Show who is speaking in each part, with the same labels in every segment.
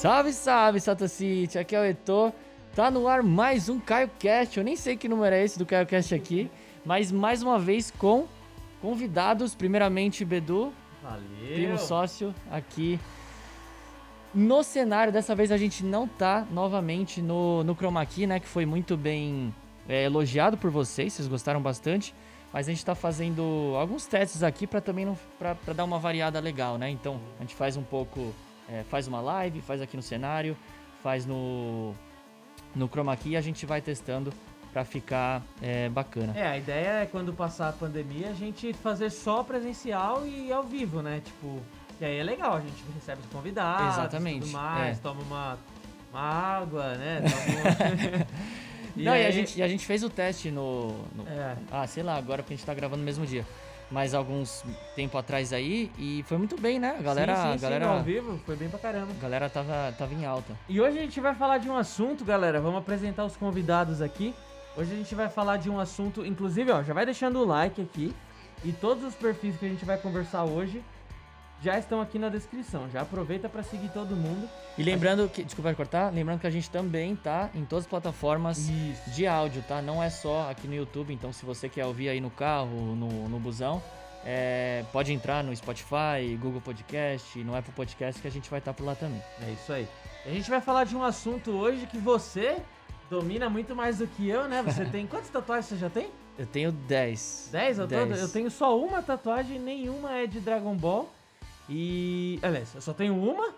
Speaker 1: Salve, salve, Satocity! Aqui é o Etor. Tá no ar mais um CaioCast. Eu nem sei que número é esse do CaioCast aqui, mas mais uma vez com convidados. Primeiramente, Bedu,
Speaker 2: Valeu.
Speaker 1: primo sócio aqui no cenário. Dessa vez a gente não tá novamente no, no Chroma Key, né? Que foi muito bem é, elogiado por vocês, vocês gostaram bastante. Mas a gente tá fazendo alguns testes aqui para também não, pra, pra dar uma variada legal, né? Então a gente faz um pouco, é, faz uma live, faz aqui no cenário, faz no, no Chroma Key e a gente vai testando para ficar é, bacana.
Speaker 2: É, a ideia é quando passar a pandemia a gente fazer só presencial e ao vivo, né? Tipo, e aí é legal, a gente recebe os convidados,
Speaker 1: Exatamente,
Speaker 2: tudo mais,
Speaker 1: é.
Speaker 2: toma uma, uma água, né? Toma uma...
Speaker 1: Não, e a
Speaker 2: aí-
Speaker 1: gente, e a gente fez o teste no, no-
Speaker 2: É,
Speaker 1: Ah, sei lá, agora porque a gente tá gravando no mesmo dia. Mas alguns tempo atrás aí e foi muito bem, né? A galera,
Speaker 2: sim, sim,
Speaker 1: a
Speaker 2: sim,
Speaker 1: galera,
Speaker 2: ao vivo foi bem pra caramba.
Speaker 1: a galera tava, tava em alta.
Speaker 2: E hoje a gente vai falar de um assunto, galera. Vamos apresentar os convidados aqui. Hoje a gente vai falar de um assunto, inclusive, ó, já vai deixando o like aqui. E todos os perfis que a gente vai conversar hoje já estão aqui na descrição. Já aproveita pra seguir todo mundo.
Speaker 1: E lembrando que, desculpa cortar, lembrando que a gente também tá em todas as plataformas
Speaker 2: Isso.
Speaker 1: de áudio, tá? Não é só aqui no YouTube, então se você quer ouvir aí no carro, no, no busão, é, pode entrar no Spotify, Google Podcast, no Apple Podcast que a gente vai estar por lá também.
Speaker 2: É isso aí. A gente vai falar de um assunto hoje que você domina muito mais do que eu, né? Você tem quantas tatuagens você já tem?
Speaker 1: Eu tenho 10.
Speaker 2: 10 ao todo?
Speaker 1: Dez.
Speaker 2: Eu tenho só uma tatuagem, nenhuma é de Dragon Ball. E. Aliás, eu só tenho uma.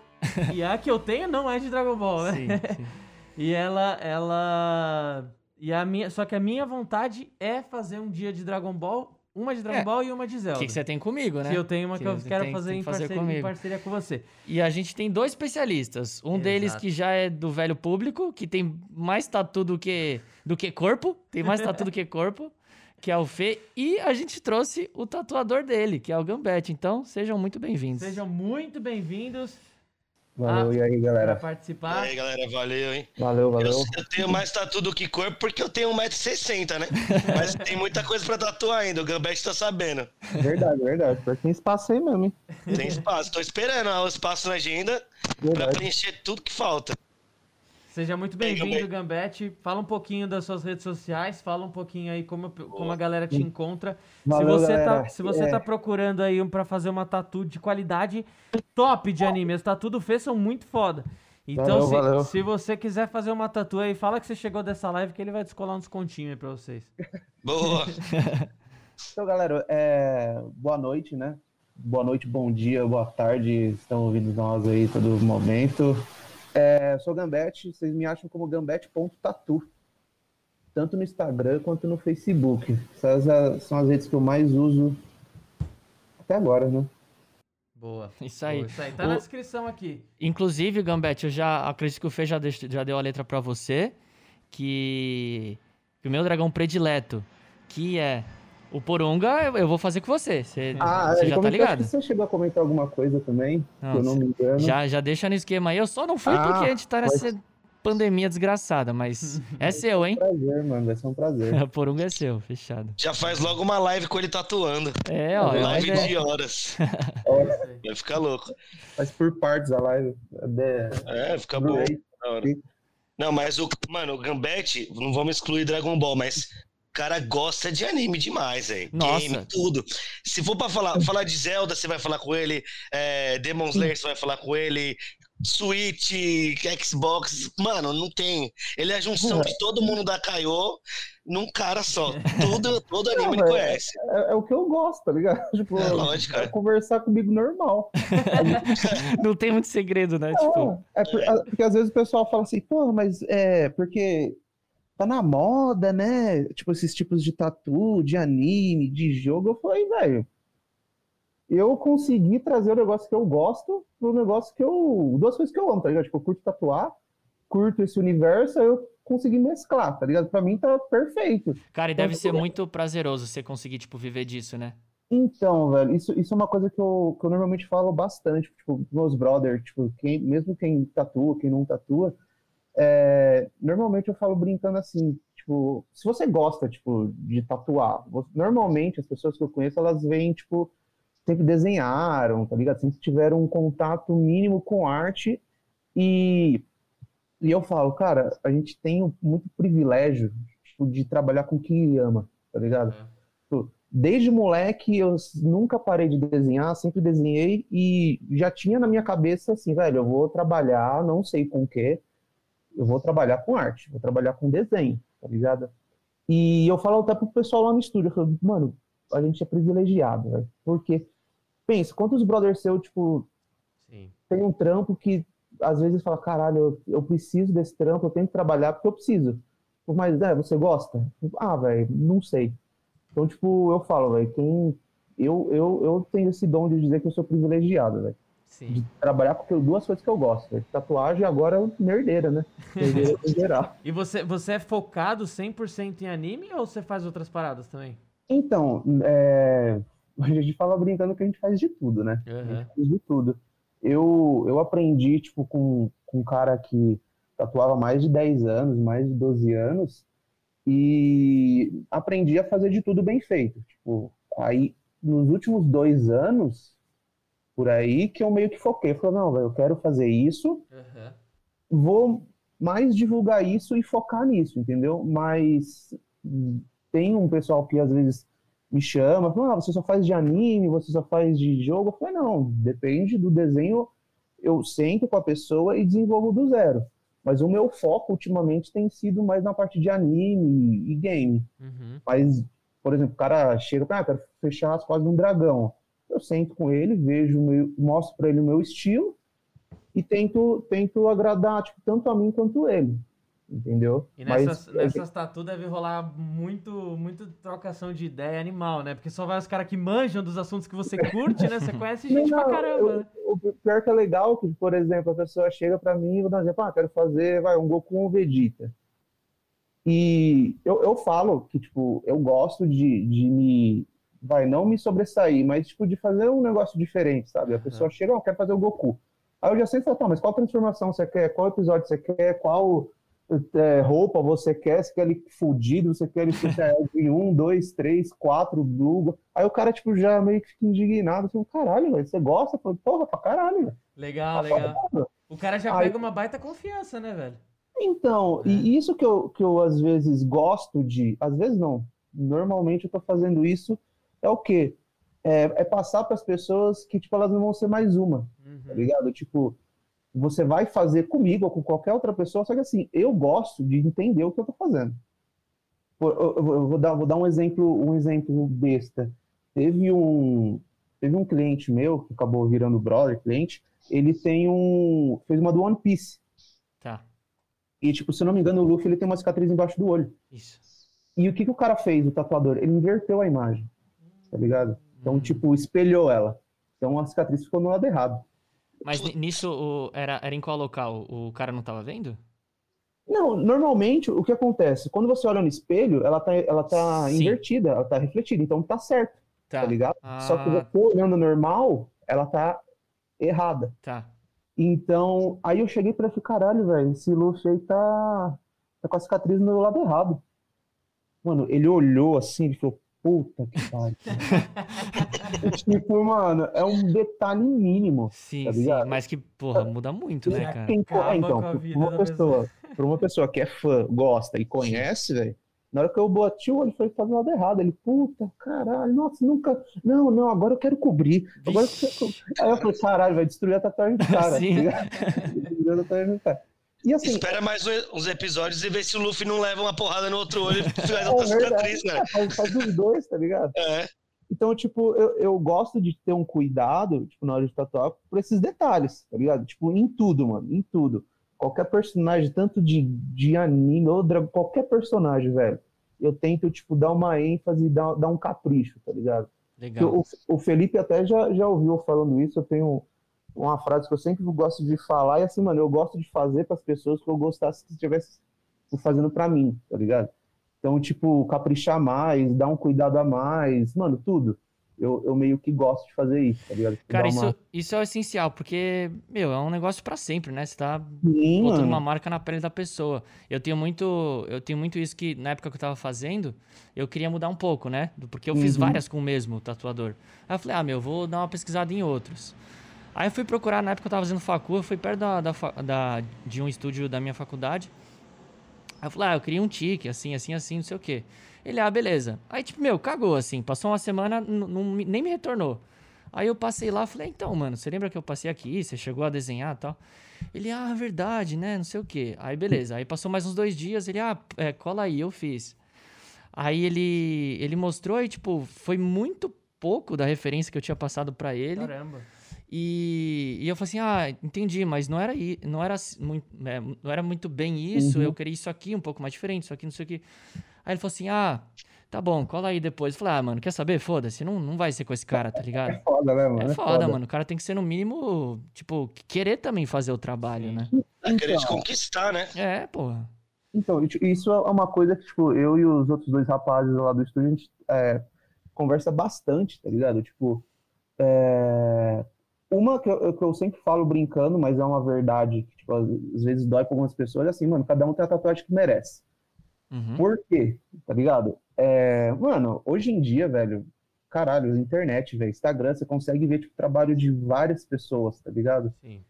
Speaker 2: e a que eu tenho não é de Dragon Ball, né?
Speaker 1: Sim, sim.
Speaker 2: E ela, ela. E a minha. Só que a minha vontade é fazer um dia de Dragon Ball, uma de Dragon
Speaker 1: É.
Speaker 2: Ball e uma de Zelda.
Speaker 1: que, que você tem comigo, né?
Speaker 2: Que eu tenho uma que,
Speaker 1: Que
Speaker 2: eu quero
Speaker 1: tem-
Speaker 2: fazer,
Speaker 1: tem
Speaker 2: em,
Speaker 1: que fazer
Speaker 2: parceria, em parceria com você.
Speaker 1: E a gente tem dois especialistas. Um deles
Speaker 2: Exato.
Speaker 1: que já é do velho público, que tem mais tatu do que, do que corpo. Tem mais tatu do que corpo, que é o Fê. E a gente trouxe o tatuador dele, que é o Gambete. Então, sejam muito bem-vindos.
Speaker 2: Sejam muito bem-vindos
Speaker 3: Valeu,
Speaker 2: Ah,
Speaker 3: e aí, galera?
Speaker 4: E
Speaker 2: participar.
Speaker 4: aí, galera, valeu, hein?
Speaker 3: Valeu,
Speaker 4: Eu,
Speaker 3: valeu.
Speaker 4: eu tenho mais tatu do que corpo porque eu tenho 1,60m, né? Mas tem muita coisa pra tatuar ainda, o Gambete tá sabendo.
Speaker 3: Verdade, verdade. Porque tem espaço aí mesmo, hein?
Speaker 4: Tem espaço, tô esperando ó, o espaço na agenda pra
Speaker 3: Verdade.
Speaker 4: preencher tudo que falta.
Speaker 2: Seja muito
Speaker 4: Bem,
Speaker 2: bem-vindo, Gambete. Fala um pouquinho das suas redes sociais, fala um pouquinho aí como, como a galera te encontra.
Speaker 3: Valeu,
Speaker 2: se você, tá,
Speaker 3: galera.
Speaker 2: se você
Speaker 3: É.
Speaker 2: tá procurando aí um pra fazer uma tatu de qualidade top de anime, as tatu do Fê são muito foda. Então,
Speaker 3: Valeu,
Speaker 2: se,
Speaker 3: valeu.
Speaker 2: se você quiser fazer uma tatu aí, fala que você chegou dessa live que ele vai descolar um descontinho aí pra vocês.
Speaker 4: Boa.
Speaker 3: Então, galera, é... boa noite, né? Boa noite, bom dia, boa tarde. Estão ouvindo nós aí todo momento. É, sou Gambete, vocês me acham como gambete.tatu. Tanto no Instagram quanto no Facebook. Essas são as redes que eu mais uso até agora, né?
Speaker 2: Boa.
Speaker 1: Isso aí.
Speaker 2: Boa, isso aí. Tá
Speaker 1: O-
Speaker 2: na descrição aqui.
Speaker 1: Inclusive, Gambete, eu já acredito que o Fê já, deix- já deu a letra pra você, que, que o meu dragão predileto, que é o Porunga, eu, vou fazer com você. Você,
Speaker 3: Ah,
Speaker 1: você
Speaker 3: ele
Speaker 1: já tá ligado?
Speaker 3: Você chegou a comentar alguma coisa também, que eu não me engano.
Speaker 1: Já, já deixa no esquema aí. Eu só não fui
Speaker 3: Ah,
Speaker 1: porque a gente tá nessa
Speaker 3: pode-
Speaker 1: pandemia desgraçada, mas é seu, hein?
Speaker 3: Prazer, mano, vai ser um prazer.
Speaker 1: Porunga é seu, fechado.
Speaker 4: Já faz logo uma live com ele tatuando.
Speaker 1: É, ó. é uma
Speaker 4: live
Speaker 1: ideia.
Speaker 4: de horas. Vai ficar louco.
Speaker 3: Faz por partes a live. É,
Speaker 4: É, fica hora. Não, mas o. Mano, o Gambete, não vamos excluir Dragon Ball, mas. O cara gosta de anime demais, velho.
Speaker 1: Nossa.
Speaker 4: Game, tudo. Se for pra falar, falar de Zelda, você vai falar com ele. É, Demon Slayer, você vai falar com ele. Switch, Xbox. Mano, não tem. Ele é a junção de todo mundo da Kaiô num cara só. Tudo, todo anime ele
Speaker 3: velho.
Speaker 4: conhece.
Speaker 3: é, é o que eu gosto, tá ligado? Tipo,
Speaker 4: É lógico,
Speaker 3: é
Speaker 4: é.
Speaker 3: conversar comigo normal.
Speaker 1: Não tem muito segredo, né? Tipo,
Speaker 3: É, é por- a- porque às vezes o pessoal fala assim, pô, mas é porque tá na moda, né? Tipo, esses tipos de tatu, de anime, de jogo. Eu falei, velho, eu consegui trazer o negócio que eu gosto pro negócio que eu. Duas coisas que eu amo, tá ligado? Tipo, eu curto tatuar, curto esse universo, aí eu consegui mesclar, tá ligado? Pra mim tá perfeito.
Speaker 1: cara, e deve ser muito prazeroso você conseguir, tipo, viver disso, né?
Speaker 3: Então, velho, isso, isso é uma coisa que eu, que eu normalmente falo bastante, tipo, meus brothers, tipo, quem, mesmo quem tatua, quem não tatua, é, normalmente eu falo brincando assim, tipo, se você gosta, tipo, de tatuar, você- normalmente as pessoas que eu conheço, elas veem, tipo, sempre desenharam, tá ligado? Sempre tiveram um contato mínimo com arte E, e eu falo, cara, a gente tem muito privilégio tipo, de trabalhar com quem ama, tá ligado? Tipo, Desde moleque eu nunca parei de desenhar, sempre desenhei e já tinha na minha cabeça assim, velho, eu vou trabalhar, não sei com o quê, eu vou trabalhar com arte, vou trabalhar com desenho, tá ligado? E eu falo até pro pessoal lá no estúdio, eu falo, mano, a gente é privilegiado, velho, porque pensa, quantos brothers seu, tipo,
Speaker 2: Sim.
Speaker 3: tem um trampo que às vezes fala, caralho, eu, eu preciso desse trampo, eu tenho que trabalhar porque eu preciso. Mas, é, você gosta? Ah, velho, não sei. Então, tipo, eu falo, velho, quem. Eu, eu, eu tenho esse dom de dizer que eu sou privilegiado, velho.
Speaker 2: Sim.
Speaker 3: De trabalhar com duas coisas que eu gosto. Tatuagem agora é nerdeira, né? Nerdeira em geral.
Speaker 2: E você, você é focado 100% em anime ou você faz outras paradas também?
Speaker 3: Então, é... a gente fala brincando que a gente faz de tudo, né? A
Speaker 2: Aham.
Speaker 3: gente faz de tudo. Eu, eu aprendi, tipo, com, com um cara que tatuava mais de 10 anos, mais de 12 anos, e aprendi a fazer de tudo bem feito. Tipo, aí, nos últimos dois anos, por aí, que eu meio que foquei. Falei, não, eu quero fazer isso,
Speaker 2: Aham.
Speaker 3: vou mais divulgar isso e focar nisso, entendeu? Mas tem um pessoal que às vezes me chama, fala, ah, você só faz de anime, você só faz de jogo. Eu falei, não, depende do desenho, eu sento com a pessoa e desenvolvo do zero. Mas o meu foco ultimamente tem sido mais na parte de anime e game.
Speaker 2: Uhum.
Speaker 3: Mas, por exemplo, o cara chega ah, quero fechar as costas de um dragão. Eu sento com ele, vejo, meu- mostro para ele o meu estilo e tento, tento agradar, tipo, tanto a mim quanto ele. Entendeu?
Speaker 2: E
Speaker 3: Mas
Speaker 2: nessas, nessas tatu deve rolar muito, muito trocação de ideia animal, né? Porque só vai os caras que manjam dos assuntos que você curte, né? Você conhece gente
Speaker 3: Não,
Speaker 2: pra caramba,
Speaker 3: eu-
Speaker 2: né?
Speaker 3: o pior que é legal que, por exemplo, a pessoa chega pra mim e vai dizer, ah, quero fazer vai, um Goku ou um Vegeta. E eu, eu falo que, tipo, eu gosto de, de me, vai, não me sobressair, mas, tipo, de fazer um negócio diferente, sabe? A
Speaker 2: Aham.
Speaker 3: pessoa chega, ó, quer fazer o Goku. Aí eu já sei falar, tá, mas qual transformação você quer? Qual episódio você quer? Qual é, roupa você quer? Você quer ele fudido? Você quer ele de um, dois, três, quatro, blue? Aí o cara, tipo, já meio que fica indignado, assim, caralho, velho, você gosta? Falo, Porra, pra caralho, velho.
Speaker 2: Legal,
Speaker 3: Tá
Speaker 2: legal. O cara já
Speaker 3: Aí-
Speaker 2: pega uma baita confiança, né, velho?
Speaker 3: Então, e isso que eu, que eu às vezes gosto de, às vezes não, normalmente eu tô fazendo isso, é o quê? É, é passar para as pessoas que, tipo, elas não vão ser mais uma, tá
Speaker 2: Uhum.
Speaker 3: ligado? Tipo, você vai fazer comigo ou com qualquer outra pessoa, só que assim, eu gosto de entender o que eu tô fazendo. Eu vou dar, vou dar um exemplo, um exemplo besta. Teve um, teve um cliente meu, que acabou virando brother cliente, ele tem um, fez uma do One Piece.
Speaker 2: Tá,
Speaker 3: E, tipo, se eu não me engano, o Luffy ele tem uma cicatriz embaixo do olho.
Speaker 2: isso.
Speaker 3: E o que, que o cara fez, o tatuador? Ele inverteu a imagem, tá ligado? Então,
Speaker 2: Hum.
Speaker 3: tipo, espelhou ela. Então a cicatriz ficou no lado errado.
Speaker 1: Mas ni- nisso, o- era, era em qual local? O cara não tava vendo?
Speaker 3: Não, normalmente o que acontece? Quando você olha no espelho, ela tá, ela tá
Speaker 1: Sim.
Speaker 3: invertida, ela tá refletida, então tá certo,
Speaker 1: Tá.
Speaker 3: tá ligado? Só que
Speaker 1: Ah,
Speaker 3: você olhando normal, ela tá errada.
Speaker 1: tá.
Speaker 3: Então, aí eu cheguei pra falei, caralho, velho, esse Luffy aí tá, tá com a cicatriz no lado errado. Mano, ele olhou assim, ele falou, puta que pariu. tipo, mano, é um detalhe mínimo.
Speaker 1: Sim,
Speaker 3: Tá
Speaker 1: sim. Mas que, porra, muda muito, né,
Speaker 2: Já
Speaker 1: cara?
Speaker 2: Acaba
Speaker 3: é, então,
Speaker 2: com a
Speaker 3: pra
Speaker 2: vida
Speaker 3: uma
Speaker 2: da
Speaker 3: pessoa, pra uma pessoa que é fã, gosta e conhece, velho, na hora que eu bati o olho, foi tá do lado errado. Ele, puta, caralho, nossa, nunca. Não, não, agora eu quero cobrir. Agora eu quero cobrir. Aí eu falei, caralho, vai destruir a tatuagem do cara.
Speaker 1: Sim.
Speaker 3: tá? Destruir a tatuagem do cara. E assim,
Speaker 4: Espera mais uns episódios e vê se o Luffy não leva uma porrada no outro olho e faz
Speaker 3: é
Speaker 4: outra cicatriz, cara.
Speaker 3: faz, faz os dois, tá ligado?
Speaker 4: É.
Speaker 3: Então, tipo, eu, eu gosto de ter um cuidado, tipo, na hora de tatuar, por esses detalhes, tá ligado? Tipo, em tudo, mano, em tudo. Qualquer personagem, tanto de, de anime ou dra- qualquer personagem, velho, eu tento, tipo, dar uma ênfase, dar, dar um capricho, tá ligado?
Speaker 1: Legal.
Speaker 3: O, o Felipe até já, já ouviu falando isso, eu tenho uma frase que eu sempre gosto de falar, e assim, mano, eu gosto de fazer para as pessoas que eu gostasse que estivesse fazendo para mim, tá ligado? Então, tipo, caprichar mais, dar um cuidado a mais, mano, tudo. Eu, eu meio que gosto de fazer isso, tá ligado?
Speaker 1: Cara,
Speaker 3: dar
Speaker 1: isso,
Speaker 3: uma-
Speaker 1: isso é o essencial, porque, meu, é um negócio pra sempre, né? Você tá
Speaker 3: Sim,
Speaker 1: botando
Speaker 3: mano.
Speaker 1: uma marca na pele da pessoa. Eu tenho muito, eu tenho muito isso que na época que eu tava fazendo, eu queria mudar um pouco, né? Porque eu fiz
Speaker 3: Uhum.
Speaker 1: várias com o mesmo tatuador. Aí eu falei, ah, meu, vou dar uma pesquisada em outros. Aí eu fui procurar, na época eu tava fazendo facu, eu fui perto da, da, da, de um estúdio da minha faculdade. Aí eu falei, ah, eu queria um tique, assim, assim, assim, não sei o quê. Ele, ah, beleza. Aí, tipo, meu, cagou, assim. Passou uma semana, nem me retornou. Aí eu passei lá, falei, então, mano, você lembra que eu passei aqui? Você chegou a desenhar e tal? Ele, ah, verdade, né? Não sei o quê. Aí, beleza. Aí passou mais uns dois dias, ele, ah, é, cola aí, eu fiz. Aí ele, ele mostrou e, tipo, foi muito pouco da referência que eu tinha passado para ele.
Speaker 2: Caramba.
Speaker 1: E, e, eu falei assim, ah, entendi, mas não era, não era, muito, é, não era muito bem isso, uhum. eu queria isso aqui um pouco mais diferente, isso aqui, não sei o que. Aí ele falou assim, ah, Tá bom, cola aí depois. Eu falei, ah, mano, quer saber? Foda-se, não, não vai ser com esse cara, tá ligado?
Speaker 3: É foda, né, mano?
Speaker 1: É, é foda, foda, mano. O cara tem que ser, no mínimo, tipo, querer também fazer o trabalho, né?
Speaker 4: É querer te então. conquistar, né?
Speaker 1: É, porra.
Speaker 3: Então, isso é uma coisa que, tipo, eu e os outros dois rapazes lá do estúdio, a gente é, conversa bastante, tá ligado? Tipo, é... uma que eu, que eu, sempre falo brincando, mas é uma verdade que, tipo, às vezes dói pra algumas pessoas, é assim, mano, cada um tem a tatuagem que merece. Uhum. Por quê? Tá ligado? É, mano, hoje em dia, velho, caralho, internet, velho, Instagram, você consegue ver tipo, o trabalho de várias pessoas, tá ligado? Sim.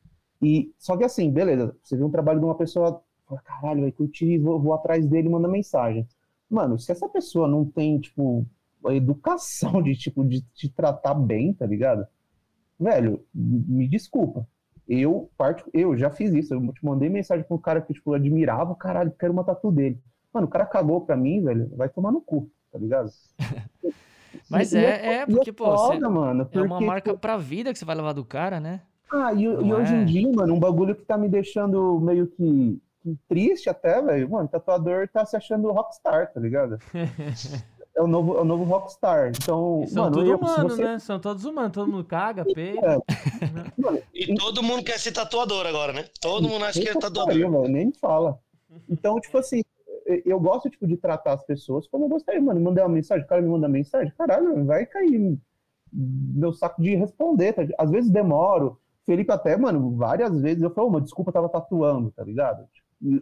Speaker 3: E, só que assim, beleza, você vê um trabalho de uma pessoa, fala, caralho, vai curtir, vou, vou atrás dele e manda mensagem. Mano, se essa pessoa não tem, tipo, a educação de, tipo, de te tratar bem, tá ligado? Velho, me desculpa. Eu, parte, eu já fiz isso, eu te mandei mensagem pra um cara que, tipo, eu admirava, caralho, quero uma tatu dele. Mano, o cara cagou pra mim, velho, vai tomar no cu, tá ligado?
Speaker 1: Mas é, é, é, porque, pô, foda, você, mano, porque, é uma marca tipo... pra vida que você vai levar do cara, né?
Speaker 3: Ah, e, e hoje em é? dia, mano, um bagulho que tá me deixando meio que, triste até, velho, mano, o tatuador tá se achando rockstar, tá ligado? é o novo, é o novo rockstar. Então,
Speaker 2: e são
Speaker 3: mano,
Speaker 2: todos humanos, você... né? São todos humanos, todo mundo caga, peida.
Speaker 4: É. e todo mundo quer ser tatuador agora, né? Todo mundo acha que é tatuador.
Speaker 3: Pariu, nem fala. Então, tipo assim, eu gosto, tipo, de tratar as pessoas como eu gostaria, mano. Mandei uma mensagem, o cara me manda mensagem, caralho, vai cair meu saco de responder. Tá? Às vezes demoro. Felipe até, mano, várias vezes eu falo, oh, desculpa, eu tava tatuando, tá ligado?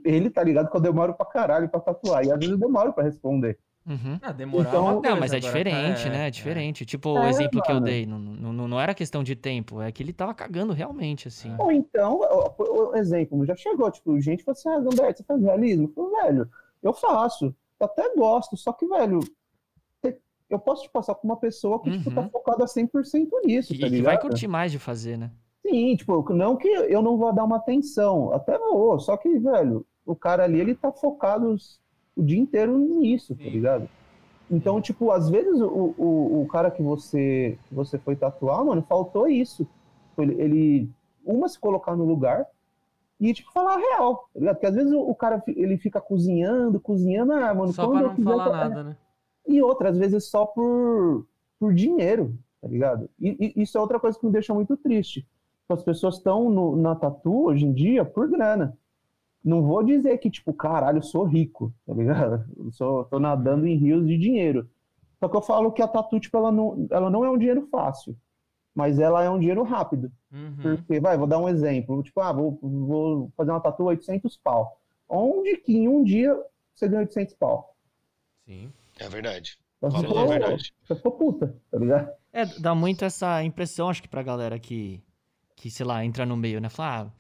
Speaker 3: Ele tá ligado que eu demoro pra caralho pra tatuar. E às vezes eu demoro pra responder.
Speaker 1: Uhum. Ah, demorar então, uma coisa, Não, mas é diferente, tá, né? É, é diferente. É. Tipo, é, o exemplo mano. que eu dei, não, não, não era questão de tempo, é que ele tava cagando realmente, assim.
Speaker 3: Ou então, o, o exemplo, já chegou, tipo, gente falou assim, ah, Gambert, você faz realismo? Eu falei, velho, eu faço. Eu até gosto, só que, velho, eu posso te passar com uma pessoa que, uhum. tipo, tá uhum. focada 100% nisso,
Speaker 1: e,
Speaker 3: tá
Speaker 1: que vai curtir mais de fazer, né?
Speaker 3: Sim, tipo, não que eu não vou dar uma atenção, até vou, só que, velho, o cara ali, ele tá focado o dia inteiro nisso, tá ligado? Então, tipo, às vezes o, o, o cara que você, que você foi tatuar, mano, faltou isso. Ele, ele, uma, se colocar no lugar, e, tipo, falar a real, tá ligado? Porque às vezes o, o, cara ele fica cozinhando, cozinhando, ah, mano,
Speaker 2: só pra não falar nada, né?
Speaker 3: E outras vezes só por, por dinheiro, tá ligado? E, e, isso é outra coisa que me deixa muito triste. As pessoas estão na tatu hoje em dia por grana. Não vou dizer que, tipo, caralho, eu sou rico, tá ligado? Eu sou, tô nadando em rios de dinheiro. Só que eu falo que a tatu, tipo, ela não, ela não é um dinheiro fácil mas ela é um dinheiro rápido. Uhum. Porque, vai, vou dar um exemplo. Tipo, ah, vou, vou fazer uma tatu 800 pau. Onde que em um dia você ganha 800 pau?
Speaker 4: Sim, é verdade.
Speaker 3: Você for, é verdade. Você for puta, tá ligado?
Speaker 1: É, dá muito essa impressão, acho que pra galera que, que sei lá, entra no meio, né? Falar, ah,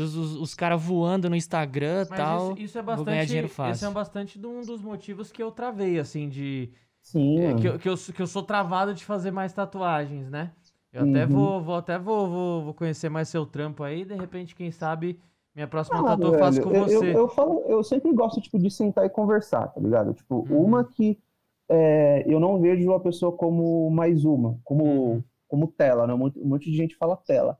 Speaker 1: os, os, os caras voando no Instagram e tal, isso, isso é bastante, vou ganhar dinheiro fácil.
Speaker 2: Isso é bastante de um dos motivos que eu travei, assim, de...
Speaker 3: Sim.
Speaker 2: É, que, eu, que, eu, que eu sou travado de fazer mais tatuagens, né? Eu uhum. até vou, vou até vou, vou, vou, conhecer mais seu trampo aí, de repente, quem sabe, minha próxima ah, tatu eu faço com
Speaker 3: eu,
Speaker 2: você.
Speaker 3: Eu, eu, falo, eu sempre gosto, tipo, de sentar e conversar, tá ligado? Tipo, uhum. uma que é, eu não vejo a pessoa como mais uma, como, uhum. como tela, né? Um monte, um monte de gente fala tela.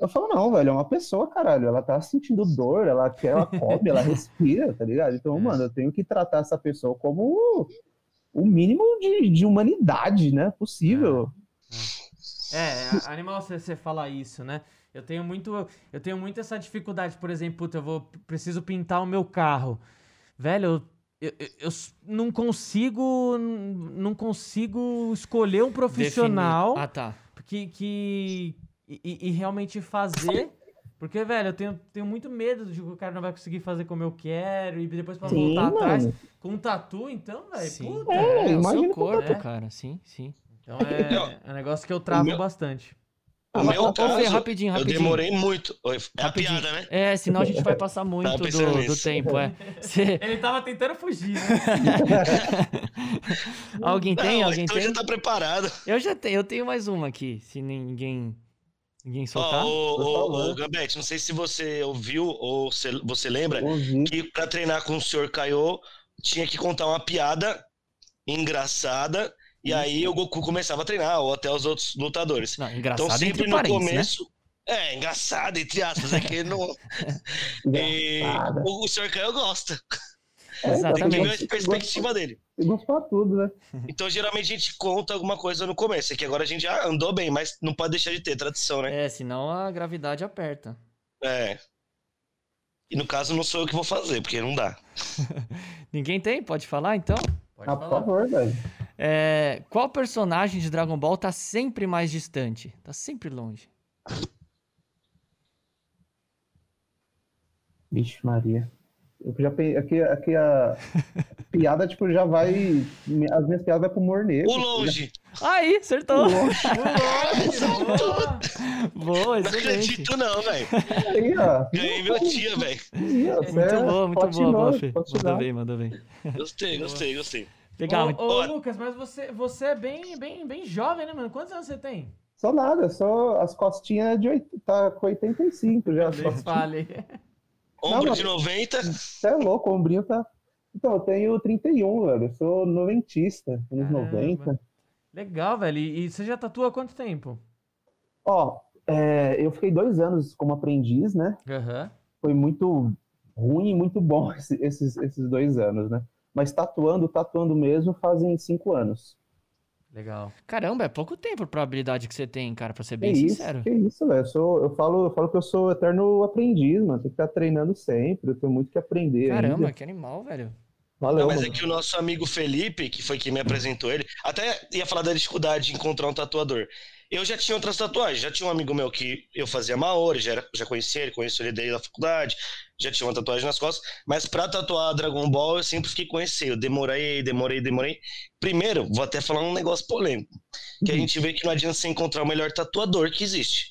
Speaker 3: Eu falo, não, velho, é uma pessoa, caralho. Ela tá sentindo dor, ela quer, ela come, ela respira, tá ligado? Então, é. mano, eu tenho que tratar essa pessoa como o mínimo de, de humanidade, né? Possível.
Speaker 2: É. é. É, animal você, você fala isso, né? Eu tenho muito, eu tenho muito essa dificuldade, por exemplo, puta, eu vou preciso pintar o meu carro. Velho, eu, eu, eu não consigo não consigo escolher um profissional
Speaker 1: ah, tá.
Speaker 2: que, que e, e, realmente fazer porque, velho, eu tenho, tenho muito medo de que o cara não vai conseguir fazer como eu quero e depois pra sim, voltar mano. atrás. Com um tatu, então, velho, puta.
Speaker 1: É, é o seu corpo, é. cara, sim, sim.
Speaker 2: Então é, é um negócio que eu travo meu, bastante.
Speaker 4: O
Speaker 1: Ô,
Speaker 4: meu
Speaker 1: ô,
Speaker 4: caso,
Speaker 1: Fê, rapidinho,
Speaker 4: eu
Speaker 1: rapidinho.
Speaker 4: demorei muito. É a
Speaker 1: Rapidinho.
Speaker 4: piada, né?
Speaker 1: É, senão a gente vai passar muito do, do tempo, é. Cê-
Speaker 2: Ele tava tentando fugir, né?
Speaker 1: Alguém tem?
Speaker 4: Não,
Speaker 1: Alguém
Speaker 4: então
Speaker 1: tem?
Speaker 4: já tá preparado.
Speaker 1: Eu já tenho, eu tenho mais uma aqui, se ninguém ninguém soltar.
Speaker 4: Ô, Gambete, não sei se você ouviu ou se você lembra
Speaker 3: Ouvi.
Speaker 4: que pra treinar com o senhor Kaiô tinha que contar uma piada engraçada e aí o Goku começava a treinar, ou até os outros lutadores.
Speaker 1: Não,
Speaker 4: Então sempre
Speaker 1: entre
Speaker 4: no
Speaker 1: né?
Speaker 4: começo. É, engraçado, entre aspas, é que não. E o, o senhor Caio gosta.
Speaker 3: É,
Speaker 1: Exatamente.
Speaker 4: Tem que ver a perspectiva dele.
Speaker 3: Tem gosto pra tudo, né?
Speaker 4: Então, geralmente, a gente conta alguma coisa no começo. É que agora a gente já andou bem, mas não pode deixar de ter tradição, né?
Speaker 1: É, senão a gravidade aperta.
Speaker 4: É. E no caso, não sou eu que vou fazer, porque não dá.
Speaker 1: Ninguém tem? Pode falar então?
Speaker 2: Pode
Speaker 3: Ah, por
Speaker 2: falar.
Speaker 3: favor, velho.
Speaker 1: É, qual personagem de Dragon Ball tá sempre mais distante? Tá sempre longe.
Speaker 3: Vixe, Maria. Eu já pe- aqui, aqui a piada, tipo, já vai. As minhas piadas vai pro humor negro.
Speaker 4: O longe!
Speaker 1: Aí, acertou!
Speaker 2: Boa.
Speaker 1: Boa,
Speaker 4: Não
Speaker 1: excelente.
Speaker 4: acredito, não, velho. Ganhei meu tia, velho.
Speaker 1: Muito
Speaker 3: é
Speaker 1: boa, muito boa, boa, Fê.
Speaker 3: platinou.
Speaker 1: Mandou bem, mandou bem.
Speaker 4: Gostei, gostei, gostei.
Speaker 1: Legal.
Speaker 2: Ô, ô,
Speaker 4: Ó.
Speaker 2: Lucas, mas você, você é bem, bem, bem jovem, né, mano? Quantos anos você tem?
Speaker 3: Só nada, só as costinhas de oit... tá com 85 já. as
Speaker 2: Nem
Speaker 3: costinhas.
Speaker 2: fale.
Speaker 4: Ombro
Speaker 3: Não,
Speaker 4: de 90.
Speaker 3: Você é louco, o ombrinho tá. Então, eu tenho 31, velho. Eu sou noventista, anos
Speaker 2: Caramba.
Speaker 3: 90.
Speaker 2: Legal, velho. E, e você já tatua há quanto tempo?
Speaker 3: Ó, é, eu fiquei dois anos como aprendiz, né?
Speaker 2: Aham.
Speaker 3: Foi muito ruim e muito bom esse- esses, esses dois anos, né? Mas tatuando, tatuando mesmo, fazem cinco anos.
Speaker 2: Legal.
Speaker 1: Caramba, é pouco tempo pra habilidade que você tem, cara, pra ser
Speaker 3: Que
Speaker 1: bem
Speaker 3: isso,
Speaker 1: sincero.
Speaker 3: que isso, velho. Eu falo, eu falo que eu sou eterno aprendiz, mano. Tem que estar treinando sempre. Eu tenho muito que aprender
Speaker 1: Caramba,
Speaker 3: ainda.
Speaker 1: que animal, velho.
Speaker 3: Valeu,
Speaker 4: Não, mas é
Speaker 3: mano.
Speaker 4: que o nosso amigo Felipe, que foi quem me apresentou ele, até ia falar da dificuldade de encontrar um tatuador. Eu já tinha outras tatuagens, já tinha um amigo meu que eu fazia Maori, já, era, já conhecia ele, conheço ele desde a faculdade, já tinha uma tatuagem nas costas, mas pra tatuar Dragon Ball eu sempre fiquei com esse. Eu demorei, demorei, demorei. Primeiro, vou até falar um negócio polêmico, que a
Speaker 3: Uhum.
Speaker 4: gente vê que não adianta você encontrar o melhor tatuador que existe.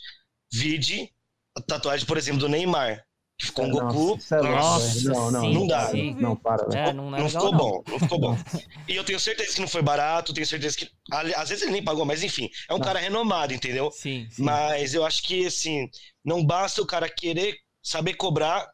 Speaker 4: Vide a tatuagem, por exemplo, do Neymar, que ficou um
Speaker 3: Nossa,
Speaker 4: Goku.
Speaker 3: isso é
Speaker 1: Nossa.
Speaker 3: Não, não,
Speaker 1: sim,
Speaker 4: não dá.
Speaker 1: sim.
Speaker 3: Não, para, velho.
Speaker 1: É, não é
Speaker 4: não ficou
Speaker 1: não.
Speaker 4: bom, não ficou bom. E eu tenho certeza que não foi barato, tenho certeza que. Às vezes ele nem pagou, mas enfim, é um
Speaker 3: Não.
Speaker 4: cara renomado, entendeu?
Speaker 1: Sim, sim.
Speaker 4: Mas eu acho que, assim, não basta o cara querer saber cobrar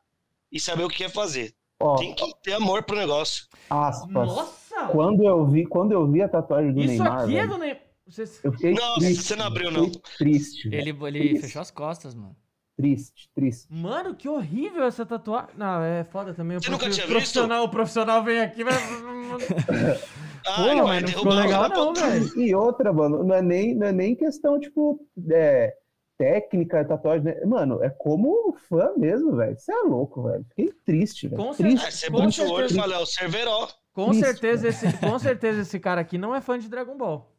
Speaker 4: e saber o que quer fazer.
Speaker 3: Ó,
Speaker 4: Tem que ter amor pro negócio.
Speaker 3: aspas.
Speaker 2: Nossa!
Speaker 3: Quando eu vi, quando eu vi a tatuagem do
Speaker 2: Isso
Speaker 3: Neymar,
Speaker 2: aqui é do Neymar. Vocês...
Speaker 3: eu fiquei
Speaker 4: Nossa,
Speaker 3: triste.
Speaker 4: você não abriu, não.
Speaker 3: Triste.
Speaker 1: Ele, ele fechou as costas, mano.
Speaker 3: Triste, triste.
Speaker 2: Mano, que horrível essa tatuagem. Não, é foda também. O
Speaker 4: Você nunca tinha
Speaker 2: profissional, O profissional vem aqui vai...
Speaker 4: Ah,
Speaker 2: Pô, mas não ficou legal não, velho.
Speaker 3: E outra, mano, não é nem, não é nem questão, tipo, é, técnica, tatuagem, né? Mano, é como fã mesmo, velho. Você é louco, velho. Fiquei triste, velho.
Speaker 2: Com
Speaker 3: Triste.
Speaker 4: Ah, você bate o olho e
Speaker 2: certeza.
Speaker 4: fala, é o Cerveró.
Speaker 2: Com
Speaker 3: Isso,
Speaker 2: certeza, esse, com certeza esse cara aqui não é fã de Dragon Ball.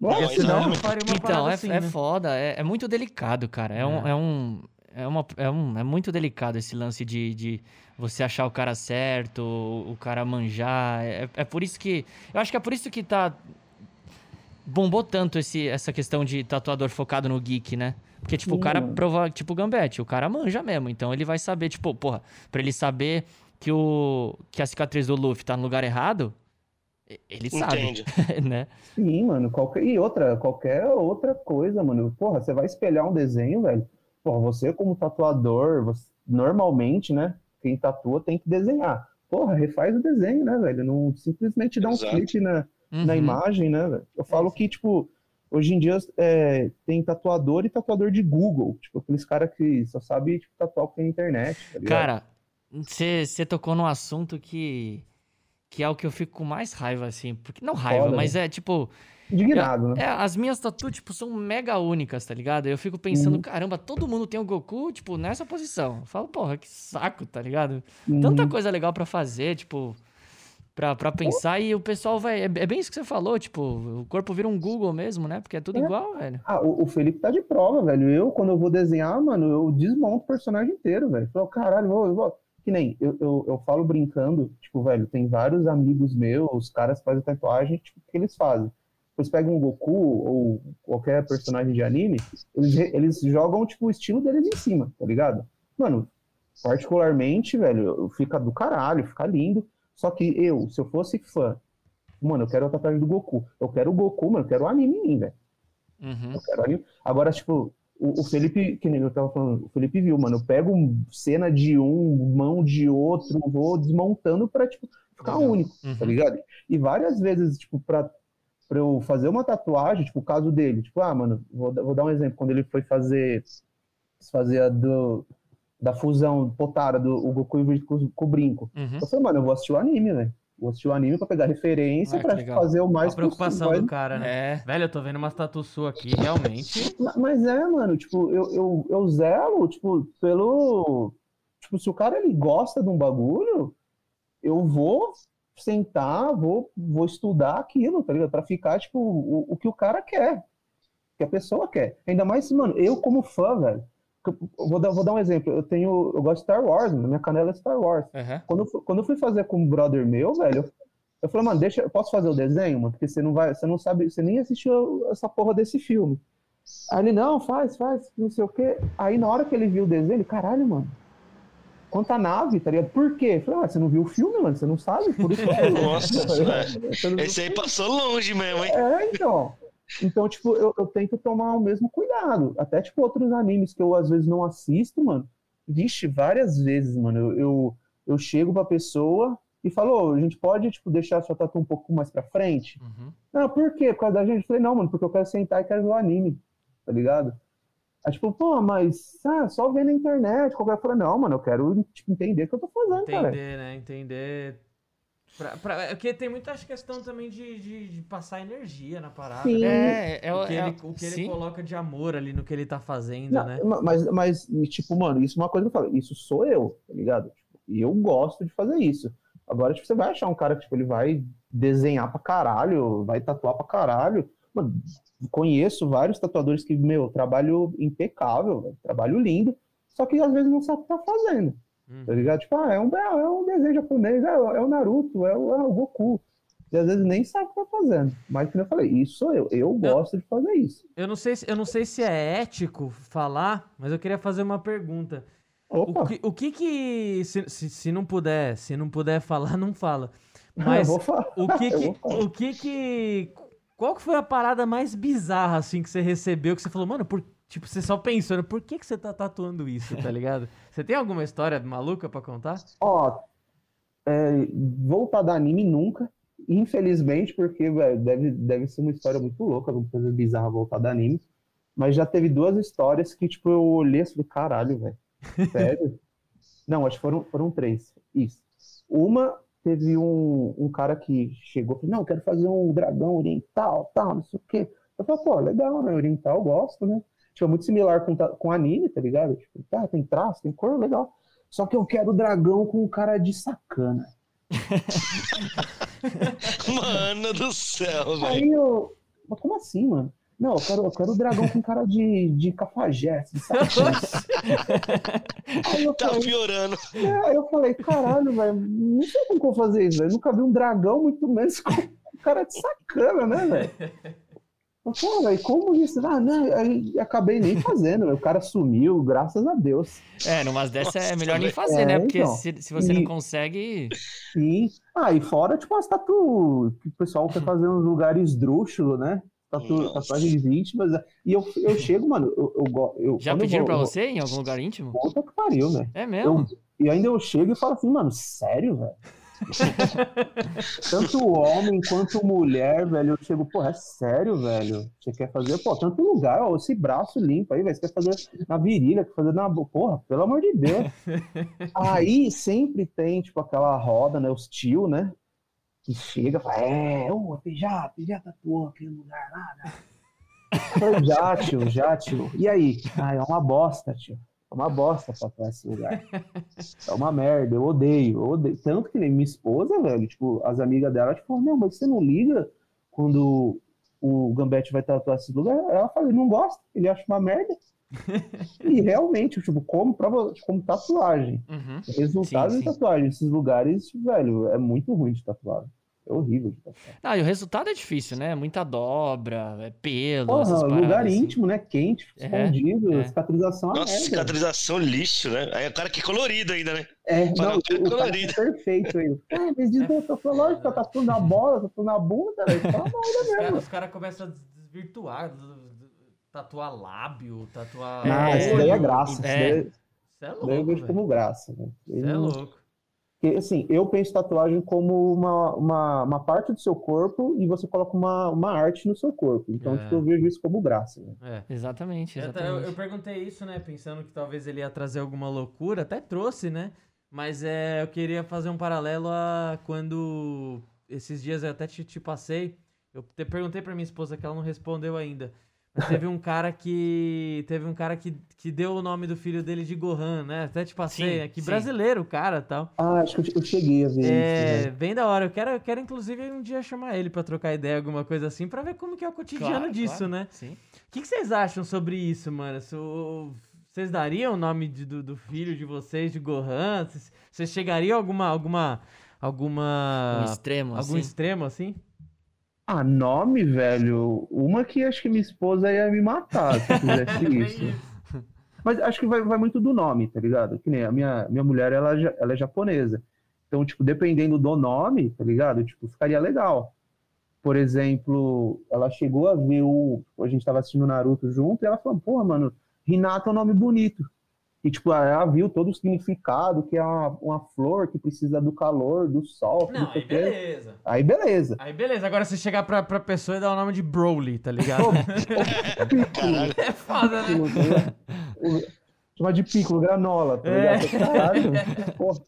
Speaker 3: Nossa,
Speaker 4: Não,
Speaker 2: Porque senão
Speaker 4: não.
Speaker 2: não faria uma
Speaker 1: Então, é,
Speaker 2: assim,
Speaker 1: é
Speaker 2: né?
Speaker 1: foda, é, é muito delicado, cara. É, um.
Speaker 2: É.
Speaker 1: É, um é, uma, é, um, é muito delicado esse lance de, de você achar o cara certo, o, cara manjar. É, é por isso que. Eu acho que é por isso que tá. Bombou tanto esse, essa questão de tatuador focado no geek, né? Porque, tipo, o cara
Speaker 3: Sim.
Speaker 1: prova. Tipo, o Gambete, o cara manja mesmo. Então ele vai saber, tipo, porra, pra ele saber que, o, que a cicatriz do Luffy tá no lugar errado, ele sabe,
Speaker 4: Entende?
Speaker 1: né?
Speaker 3: Sim, mano. Qualquer... E outra, qualquer outra coisa, mano. Porra, você vai espelhar um desenho, velho. Porra, você como tatuador, você- normalmente, né? Quem tatua tem que desenhar. Porra, refaz o desenho, né, velho? Não simplesmente dá um
Speaker 4: Exato.
Speaker 3: clique na, na
Speaker 1: Uhum.
Speaker 3: imagem, né, velho? Eu falo que, tipo, hoje em dia é, tem tatuador e tatuador de Google. Tipo, aqueles caras que só sabem tipo, tatuar pela internet, tá?
Speaker 1: Cara, você tocou num assunto que. Que é o que eu fico com mais raiva, assim. Porque, não raiva,
Speaker 3: Foda,
Speaker 1: mas é tipo.
Speaker 3: Indignado, né?
Speaker 1: É, as minhas tatu, tipo, são mega únicas, tá ligado? Eu fico pensando,
Speaker 3: Uhum.
Speaker 1: caramba, todo mundo tem o Goku, tipo, nessa posição. Eu falo, porra, que saco, tá ligado?
Speaker 3: Uhum.
Speaker 1: Tanta coisa legal pra fazer, tipo. Pra, pra pensar, e o pessoal vai. É, é bem isso que você falou, tipo, o corpo vira um Google mesmo, né? Porque é tudo
Speaker 3: É.
Speaker 1: igual, velho.
Speaker 3: Ah, o, o Felipe tá de prova, velho. Eu, quando eu vou desenhar, mano, eu desmonto o personagem inteiro, velho. Falo, caralho, vou, eu vou. Que nem, eu, eu, eu falo brincando, tipo, velho, tem vários amigos meus, os caras fazem tatuagem, tipo, o que eles fazem? Eles pegam um Goku ou qualquer personagem de anime, eles, eles jogam, tipo, o estilo deles em cima, tá ligado? Mano, particularmente, velho, fica do caralho, fica lindo. Só que eu, se eu fosse fã, mano, eu quero a tatuagem do Goku. Eu quero o Goku, mano, eu quero o anime em mim, velho.
Speaker 1: Uhum.
Speaker 3: Eu quero anime. Agora, tipo, o, o, Felipe, que nem eu tava falando, o Felipe viu, mano, eu pego cena de um, mão de outro, vou desmontando pra, tipo, ficar único,
Speaker 1: Uhum.
Speaker 3: tá ligado? E várias vezes, tipo, pra, pra eu fazer uma tatuagem, tipo, o caso dele, tipo, ah, mano, vou, dar- vou dar um exemplo, quando ele foi fazer, fazer a do, da fusão Potara, do o Goku e o com, com o Brinco.
Speaker 1: Uhum.
Speaker 3: Eu falei, mano, eu vou assistir o anime, velho. Vou assistir o anime pra pegar referência,
Speaker 1: Ah,
Speaker 3: pra
Speaker 1: legal.
Speaker 3: fazer o mais
Speaker 2: a preocupação
Speaker 3: possível.
Speaker 2: do cara, né?
Speaker 1: É.
Speaker 2: Velho, eu tô vendo umas tatu sua aqui, realmente.
Speaker 3: Ma- Mas é, mano, tipo, eu, eu, eu zelo, tipo, pelo. Tipo, se o cara ele gosta de um bagulho, eu vou sentar, vou, vou estudar aquilo, tá ligado? Pra ficar, tipo, o, o que o cara quer. O que a pessoa quer. Ainda mais, mano, eu como fã, velho. Vou dar, vou dar um exemplo. Eu tenho. Eu gosto de Star Wars, mano. Minha canela é Star Wars.
Speaker 1: Aham.
Speaker 3: Quando eu, quando eu fui fazer com um brother meu, velho, eu, falei, mano, deixa, eu posso fazer o desenho, mano? Porque você não vai, você não sabe, você nem assistiu essa porra desse filme. Aí ele, não, faz, faz, não sei o quê. Aí na hora que ele viu o desenho, ele, caralho, mano. Quanta nave, tá ligado? Por quê? Eu falei, ah, você não viu o filme, mano? Você não sabe? Por isso que eu
Speaker 4: Nossa, Esse aí passou longe mesmo, hein?
Speaker 3: é, então. Então, tipo, eu, eu tento tomar o mesmo cuidado. Até, tipo, outros animes que eu às vezes não assisto, mano. Vixe, várias vezes, mano. Eu, eu, eu chego pra pessoa e falo, "Ô, a gente pode, tipo, deixar a sua tatu um pouco mais pra frente?
Speaker 1: Uhum.
Speaker 3: Não, por quê? Por causa da gente? Eu falei, não, mano, porque eu quero sentar e quero ver o anime, tá ligado? Aí, tipo, pô, mas ah, só ver na internet, qualquer coisa. Não, mano, eu quero tipo, entender o que eu tô fazendo, cara.
Speaker 2: Entender, né? Entender. Pra, pra, é porque tem muita questão também de, de, de passar energia na parada.
Speaker 3: Sim.
Speaker 2: né?
Speaker 1: É, é,
Speaker 2: O que,
Speaker 1: é-
Speaker 2: ele, o que ele coloca de amor ali no que ele tá fazendo,
Speaker 3: Não,
Speaker 2: né?
Speaker 3: ma- Mas, mas, tipo, mano, isso é uma coisa que eu falo, isso sou eu, tá ligado? Tipo, E eu gosto de fazer isso. Agora, tipo, você vai achar um cara que, tipo, ele vai desenhar pra caralho, vai tatuar pra caralho. Mano, conheço vários tatuadores que, meu, trabalho impecável, trabalho lindo, só que às vezes não sabe o que tá fazendo,
Speaker 2: Hum.
Speaker 3: tá ligado? Tipo, ah, é um, é um desenho japonês, é, o- é o Naruto, é o, é o Goku. E às vezes nem sabe o que tá fazendo. Mas, como eu falei, isso sou eu. Eu gosto de fazer isso.
Speaker 2: Eu não, sei se, eu não sei se é ético falar, mas eu queria fazer uma pergunta.
Speaker 3: Opa,
Speaker 2: O que, o que que. Se, se, se não puder, se não puder falar, não fala.
Speaker 3: eu
Speaker 2: Mas o que
Speaker 3: eu
Speaker 2: que. O que que. Qual que foi a parada mais bizarra, assim, que você recebeu? Que você falou, mano, por, tipo, você só pensando, por que, que você tá tatuando isso, tá ligado? Você tem alguma história maluca pra contar?
Speaker 3: Ó, é, voltar da anime nunca, infelizmente, porque velho, deve, deve ser uma história muito louca, alguma coisa bizarra voltar da anime. Mas já teve duas histórias que, tipo, eu olhei e falei, caralho, velho, sério? Não, acho que foram, foram três. Isso. Uma, teve um, um cara que chegou e falou, não, eu quero fazer um dragão oriental, tal, não sei o quê. Eu falei, pô, legal, né? Oriental, eu gosto, né? Tipo, é muito similar com, com anime, tá ligado? Tipo, tá, tem traço, tem cor, legal. Só que eu quero dragão com cara de sacana.
Speaker 4: Mano do céu, velho.
Speaker 3: Aí eu. Mas como assim, mano? Não, eu quero, eu quero o dragão com cara de, de cafajeste, sabe? Aí eu
Speaker 4: Tá
Speaker 3: falei,
Speaker 4: piorando.
Speaker 3: é, aí eu falei, caralho, velho, não sei como que eu vou fazer isso, velho. Nunca vi um dragão, muito menos com cara de sacana, né, velho? "Ah, velho, como isso? Ah, não, acabei nem fazendo, velho. o cara sumiu, graças a Deus.
Speaker 1: É, numas dessas é
Speaker 4: Nossa,
Speaker 1: melhor nem fazer,
Speaker 3: É,
Speaker 1: né? Porque
Speaker 3: então.
Speaker 1: se, se você não
Speaker 3: E-
Speaker 1: consegue.
Speaker 3: Sim. Ah, e fora, tipo, as tatu que o pessoal quer fazer nos lugares esdrúxulos, né? Tatu, tatuagens íntimas. E eu, eu chego, mano, eu, eu, eu
Speaker 1: Já
Speaker 3: quando eu
Speaker 1: pediram
Speaker 3: vou-
Speaker 1: pra
Speaker 3: eu-
Speaker 1: você em algum lugar íntimo?
Speaker 3: Puta que pariu, velho.
Speaker 1: É mesmo?
Speaker 3: Eu, e ainda eu chego e falo assim, mano, sério, velho? tanto homem quanto mulher, velho, eu chego, pô, é sério, velho? Você quer fazer, pô, tanto lugar, ó, esse braço limpo aí, velho, você quer fazer na virilha, quer fazer na boca, porra, pelo amor de Deus. aí sempre tem, tipo, aquela roda, né, os tio, né, que chega e fala, é, ô, já, já tatuou aquele lugar lá, né? Eu falei, já, tio, já, tio. E aí? Ah, é uma bosta, tio. É uma bosta tatuar esse lugar. É uma merda, eu odeio, eu odeio. Tanto que nem minha esposa, velho, tipo, as amigas dela, tipo, não, mas você não liga quando o Gambete vai tatuar esse lugar? Ela fala, ele não gosta, ele acha uma merda. e realmente, tipo, como, prova, como tatuagem,
Speaker 1: Uhum.
Speaker 3: resultado
Speaker 1: Sim,
Speaker 3: de
Speaker 1: sim.
Speaker 3: tatuagem, esses lugares, velho, é muito ruim de tatuar. É horrível de tatuar.
Speaker 1: Ah, e o resultado é difícil, né? Muita dobra, é pelo,
Speaker 3: Porra,
Speaker 1: essas paradas.
Speaker 3: lugar
Speaker 1: assim.
Speaker 3: íntimo, né? Quente,
Speaker 1: É,
Speaker 3: escondido,
Speaker 1: é.
Speaker 3: cicatrização a
Speaker 4: Nossa,
Speaker 3: merda.
Speaker 4: cicatrização lixo, né? Aí o cara que é colorido ainda, né?
Speaker 3: É,
Speaker 4: Fala,
Speaker 3: não,
Speaker 4: eu
Speaker 3: o cara
Speaker 4: colorido.
Speaker 3: é perfeito aí. Ah, mas desmontou, falou, lógico, tá tatuando na bola, tá tatuando na bunda, velho. Mal
Speaker 2: Os caras cara começam a des- desvirtuar, tatuar lábio, tatuar.
Speaker 3: Não,
Speaker 1: É,
Speaker 3: isso daí é graça. Isso
Speaker 1: é.
Speaker 3: daí,
Speaker 2: Isso é
Speaker 3: isso daí eu
Speaker 2: louco,
Speaker 3: vejo
Speaker 2: velho.
Speaker 3: como graça, né?
Speaker 2: Isso é louco.
Speaker 3: Porque, assim, eu penso tatuagem como uma, uma, uma parte do seu corpo e você coloca uma, uma arte no seu corpo. Então,
Speaker 2: É.
Speaker 3: tipo, eu vejo isso como graça. Né?
Speaker 2: É.
Speaker 1: Exatamente, exatamente.
Speaker 2: eu- eu perguntei isso, né? Pensando que talvez ele ia trazer alguma loucura, até trouxe, né? Mas é, eu queria fazer um paralelo a quando esses dias eu até te, te passei. Eu te perguntei pra minha esposa que ela não respondeu ainda. Teve um cara que. Teve um cara que, que deu o nome do filho dele de Gohan, né? Até te passei.
Speaker 1: Sim,
Speaker 2: aqui
Speaker 1: sim.
Speaker 2: brasileiro, o cara tal.
Speaker 3: Ah, acho que eu, cheguei a ver
Speaker 2: É,
Speaker 3: isso. né?
Speaker 2: bem da hora. Eu quero, eu quero, inclusive, um dia chamar ele pra trocar ideia, alguma coisa assim, pra ver como que é o cotidiano
Speaker 1: Claro,
Speaker 2: disso,
Speaker 1: claro,
Speaker 2: né?
Speaker 1: Sim.
Speaker 2: O que, que vocês acham sobre isso, mano? Se o- Vocês dariam o nome de- do, do filho de vocês de Gohan? Vocês- Vocês chegariam a alguma. alguma. alguma.
Speaker 1: Um extremo,
Speaker 2: algum
Speaker 1: assim.
Speaker 2: extremo assim?
Speaker 3: Ah, nome, velho. Uma que acho que minha esposa ia me matar se fizesse
Speaker 2: Bem
Speaker 3: isso. Mas acho que vai, vai muito do nome, tá ligado? Que nem a minha, minha mulher, ela, ela é japonesa. Então, tipo, dependendo do nome, tá ligado? Tipo, ficaria legal. Por exemplo, ela chegou a ver o. A gente tava assistindo Naruto junto e ela falou, porra, mano, Hinata é um nome bonito. E, tipo, ela viu todo o significado, que é uma, uma flor que precisa do calor, do sol,
Speaker 2: Não, aí beleza.
Speaker 3: Aí, beleza.
Speaker 2: Aí beleza. Agora você chegar pra, pra pessoa e dar o nome de Broly, tá ligado? É foda, né?
Speaker 3: O- Chama de piccolo, granola, tá
Speaker 2: É.
Speaker 3: ligado? Caralho. Porra.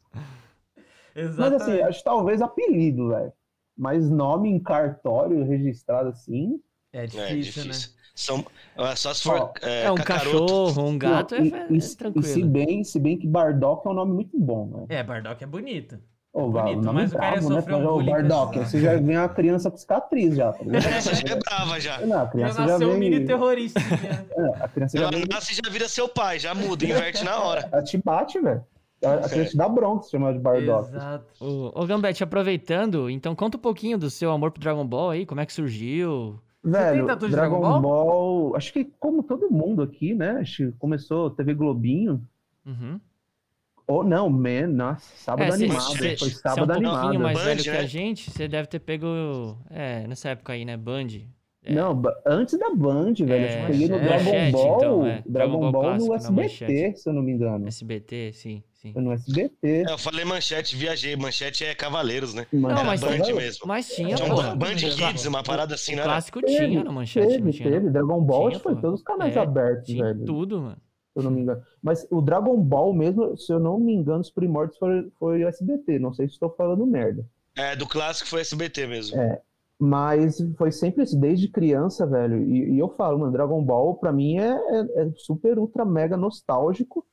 Speaker 3: Mas assim, acho que talvez apelido, velho. Mas nome em cartório registrado assim.
Speaker 2: é
Speaker 4: É
Speaker 2: difícil, né?
Speaker 4: São, é, só se for
Speaker 3: Ó,
Speaker 4: é,
Speaker 1: É um
Speaker 4: cacaroto.
Speaker 1: cachorro, um gato, é,
Speaker 3: e,
Speaker 1: é
Speaker 3: e- e se
Speaker 1: tranquilo.
Speaker 3: bem, se bem que Bardock é um nome muito bom, né?
Speaker 2: É, Bardock é bonito.
Speaker 3: Ô,
Speaker 2: bonito,
Speaker 3: Val, o nome
Speaker 2: mas o cara ia
Speaker 3: brabo, né?
Speaker 2: um
Speaker 3: Bardock, você já vem uma criança com cicatriz já, tá?
Speaker 4: Essa já é brava já.
Speaker 3: Não, a
Speaker 2: Já
Speaker 3: criança já
Speaker 2: nasceu um
Speaker 3: vem...
Speaker 2: mini terrorista. né?
Speaker 3: É, a criança já vem...
Speaker 4: nasce e já vira seu pai, já muda, inverte na hora.
Speaker 3: Ela te bate, velho. A a criança te dá bronca se chama de Bardock.
Speaker 2: Exato.
Speaker 1: Ô, ô Gambete, aproveitando, então conta um pouquinho do seu amor pro Dragon Ball aí, como é que surgiu?
Speaker 3: Velho, Dragon,
Speaker 2: Dragon
Speaker 3: Ball? acho que como todo mundo aqui, né? Acho que começou TV Globinho.
Speaker 1: Uhum.
Speaker 3: Ou não, Man, nossa, sábado
Speaker 1: É, cê-
Speaker 3: animado.
Speaker 1: cê-
Speaker 3: foi
Speaker 1: cê é um
Speaker 3: sábado
Speaker 1: pouquinho
Speaker 3: animado.
Speaker 1: mais
Speaker 4: Band,
Speaker 1: velho que a
Speaker 4: né?
Speaker 1: gente, você deve ter pego, é, nessa época aí, né, Band. É.
Speaker 3: Não, antes da Band, velho.
Speaker 1: É,
Speaker 3: acho que peguei no Dragon Ball.
Speaker 1: então, é.
Speaker 3: Dragon,
Speaker 1: Dragon Ball
Speaker 3: Ball no
Speaker 1: clássico
Speaker 3: SBT, se eu não me engano.
Speaker 1: SBT, sim, sim.
Speaker 3: Foi no SBT.
Speaker 4: É, eu falei manchete, viajei. Manchete é Cavaleiros, né?
Speaker 1: Não,
Speaker 4: Era
Speaker 1: mas-
Speaker 4: Band mesmo.
Speaker 1: Mas tinha,
Speaker 4: Tinha
Speaker 1: porra.
Speaker 4: um Band Kids, uma parada assim,
Speaker 1: O
Speaker 4: não era?
Speaker 1: clássico tinha na manchete,
Speaker 3: teve,
Speaker 1: não tinha?
Speaker 3: teve. Dragon Ball
Speaker 1: Tinha,
Speaker 3: acho que foi
Speaker 1: pô.
Speaker 3: todos os canais
Speaker 1: É,
Speaker 3: abertos,
Speaker 1: Tinha
Speaker 3: velho.
Speaker 1: tudo, mano.
Speaker 3: Se eu não me engano. Mas o Dragon Ball mesmo, se eu não me engano, os primórdios foi, foi o SBT. Não sei se estou falando merda.
Speaker 4: É, do clássico foi SBT mesmo.
Speaker 3: É. Mas foi sempre isso, desde criança, velho. E, e eu falo, mano, Dragon Ball pra mim é, é- é super, ultra, mega nostálgico.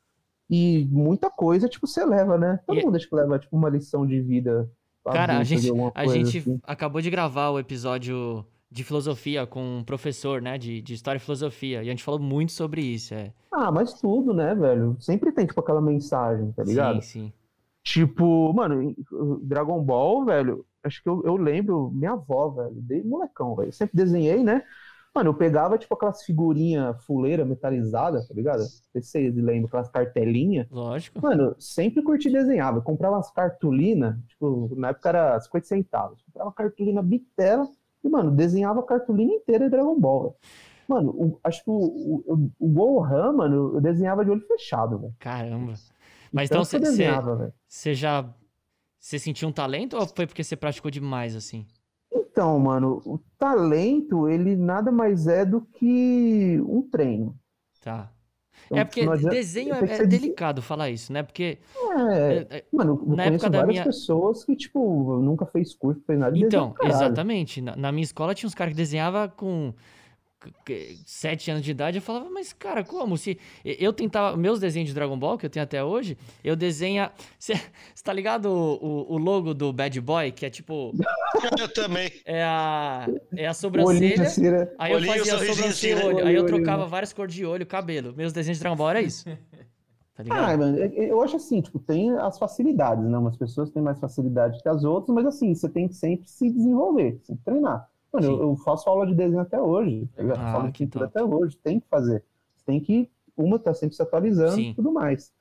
Speaker 3: E muita coisa, tipo, você leva, né? Todo
Speaker 1: E-
Speaker 3: mundo acho que leva, tipo, uma lição de vida.
Speaker 1: Cara, a gente, a gente
Speaker 3: assim.
Speaker 1: acabou de gravar o episódio de filosofia com um professor, né, de, de história e filosofia, e a gente falou muito sobre isso, é.
Speaker 3: Ah, mas tudo, né, velho? Sempre tem, tipo, aquela mensagem, tá ligado?
Speaker 1: Sim, sim.
Speaker 3: Tipo, mano, Dragon Ball, velho, acho que eu, eu lembro minha avó, velho, desde molecão, velho. Eu sempre desenhei, né? Mano, eu pegava, tipo, aquelas figurinhas fuleira metalizadas, tá ligado? Não sei se vocês lembram, aquelas cartelinhas.
Speaker 1: Lógico.
Speaker 3: Mano, sempre curti desenhar. Eu comprava umas cartolinas, tipo, na época era 50 centavos. Comprava cartolina bitela e, mano, desenhava a cartolina inteira de Dragon Ball, velho. Mano, o- acho que o, o, o Gohan, mano, eu desenhava de olho fechado, velho.
Speaker 1: Caramba. Mas então
Speaker 3: eu
Speaker 1: você
Speaker 3: desenhava, velho.
Speaker 1: já você sentiu um talento ou foi porque você praticou demais assim?
Speaker 3: Então, mano, o talento, ele nada mais é do que um treino.
Speaker 1: Tá.
Speaker 3: Então,
Speaker 1: é porque desenho é, é
Speaker 3: ser de-
Speaker 1: delicado falar isso, né? Porque
Speaker 3: É,
Speaker 1: é, é,
Speaker 3: mano, eu
Speaker 1: na época da
Speaker 3: várias
Speaker 1: minha-
Speaker 3: pessoas que, tipo, nunca fez curso, fez nada e
Speaker 1: Então,
Speaker 3: caralho.
Speaker 1: exatamente. Na, na minha escola tinha uns caras que desenhavam com sete anos de idade. Eu falava, mas cara, como? Se eu tentava. Meus desenhos de Dragon Ball, que eu tenho até hoje, eu desenha. Você tá ligado o, o- o logo do Bad Boy? Que é tipo.
Speaker 4: Eu também.
Speaker 1: É a, é a
Speaker 3: olhinho
Speaker 1: sobrancelha.
Speaker 3: cera.
Speaker 1: Aí eu
Speaker 4: Olhinho,
Speaker 1: fazia a sobrancelha olho. Aí eu trocava várias cores de olho, cabelo. Meus desenhos de Dragon Ball era isso. tá
Speaker 3: Ah,
Speaker 1: ligado?
Speaker 3: mano, eu- eu acho assim, tipo, tem as facilidades, né? Umas pessoas têm mais facilidade que as outras, mas assim, você tem que sempre se desenvolver, sempre treinar. Mano, eu, eu faço aula de desenho até hoje, tá ligado?
Speaker 1: Ah,
Speaker 3: Faço aula de pintura até hoje, tem que fazer. Tem que, uma tá sempre se atualizando e tudo mais.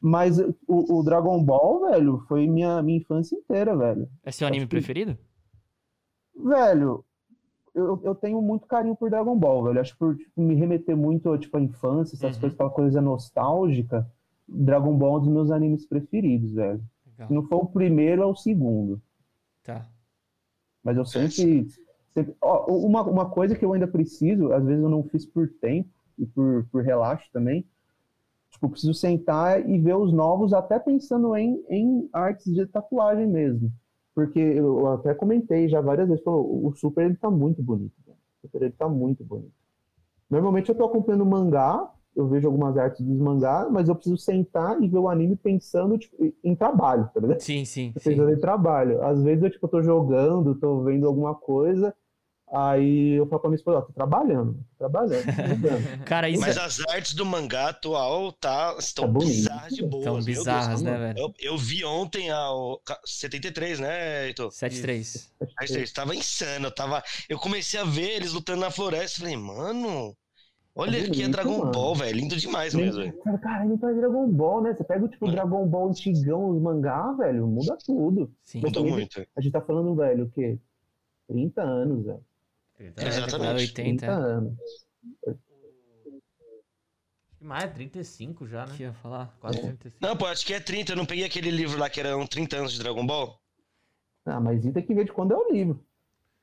Speaker 3: Mas o, o Dragon Ball, velho, foi minha, minha infância inteira, velho.
Speaker 1: É seu anime
Speaker 3: acho que-
Speaker 1: preferido?
Speaker 3: Velho, eu, eu tenho muito carinho por Dragon Ball, velho. Acho que por tipo, me remeter muito tipo, à infância, essas
Speaker 1: Uhum.
Speaker 3: coisas, aquela coisa nostálgica. Dragon Ball é um dos meus animes preferidos, velho.
Speaker 1: Legal.
Speaker 3: Se não for o primeiro, é o segundo.
Speaker 1: Tá.
Speaker 3: Mas eu sempre. Ó, uma, uma coisa que eu ainda preciso, às vezes eu não fiz por tempo e por, por relaxo também. Tipo, eu preciso sentar e ver os novos, até pensando em, em artes de tatuagem mesmo. Porque eu até comentei já várias vezes, pô, o Super ele tá muito bonito. velho. O Super ele tá muito bonito. Normalmente eu tô acompanhando mangá, eu vejo algumas artes dos mangá, mas eu preciso sentar e ver o anime pensando tipo, em trabalho, tá ligado?
Speaker 1: Sim, sim, sim.
Speaker 3: Pensando em trabalho. Às vezes eu, tipo, tô jogando, tô vendo alguma coisa, aí eu falo pra minha esposa, ó, tô trabalhando, tô trabalhando, tô.
Speaker 1: Cara, isso
Speaker 4: Mas
Speaker 1: é
Speaker 4: as artes do mangá atual tá, estão
Speaker 3: Tá
Speaker 4: bizarras de boas.
Speaker 1: tão
Speaker 4: meu Deus.
Speaker 1: bizarras, né, velho?
Speaker 4: Eu, eu vi ontem a o, 73, né, Heitor?
Speaker 1: 7-3.
Speaker 4: Aí você tava insano, eu tava. Eu comecei a ver eles lutando na floresta. Falei, mano, olha aqui é Dragon
Speaker 3: mano.
Speaker 4: Ball, velho. Lindo demais mesmo, velho.
Speaker 3: Cara, cara, não faz Dragon Ball, né? Você pega o tipo Dragon Ball antigão, os mangá, velho, muda tudo.
Speaker 1: Sim.
Speaker 4: Muito.
Speaker 3: A gente tá falando, velho, o quê? 30 anos, velho.
Speaker 1: É,
Speaker 4: Exatamente.
Speaker 1: década 80,
Speaker 3: 30
Speaker 1: é.
Speaker 3: anos.
Speaker 2: Mais, 35 já, né?
Speaker 1: Ia falar.
Speaker 2: Quase 35.
Speaker 4: Não, pô, acho que é 30. Eu não peguei aquele livro lá que eram 30 anos de Dragon Ball.
Speaker 3: Ah, mas isso tem que ver de quando é o livro.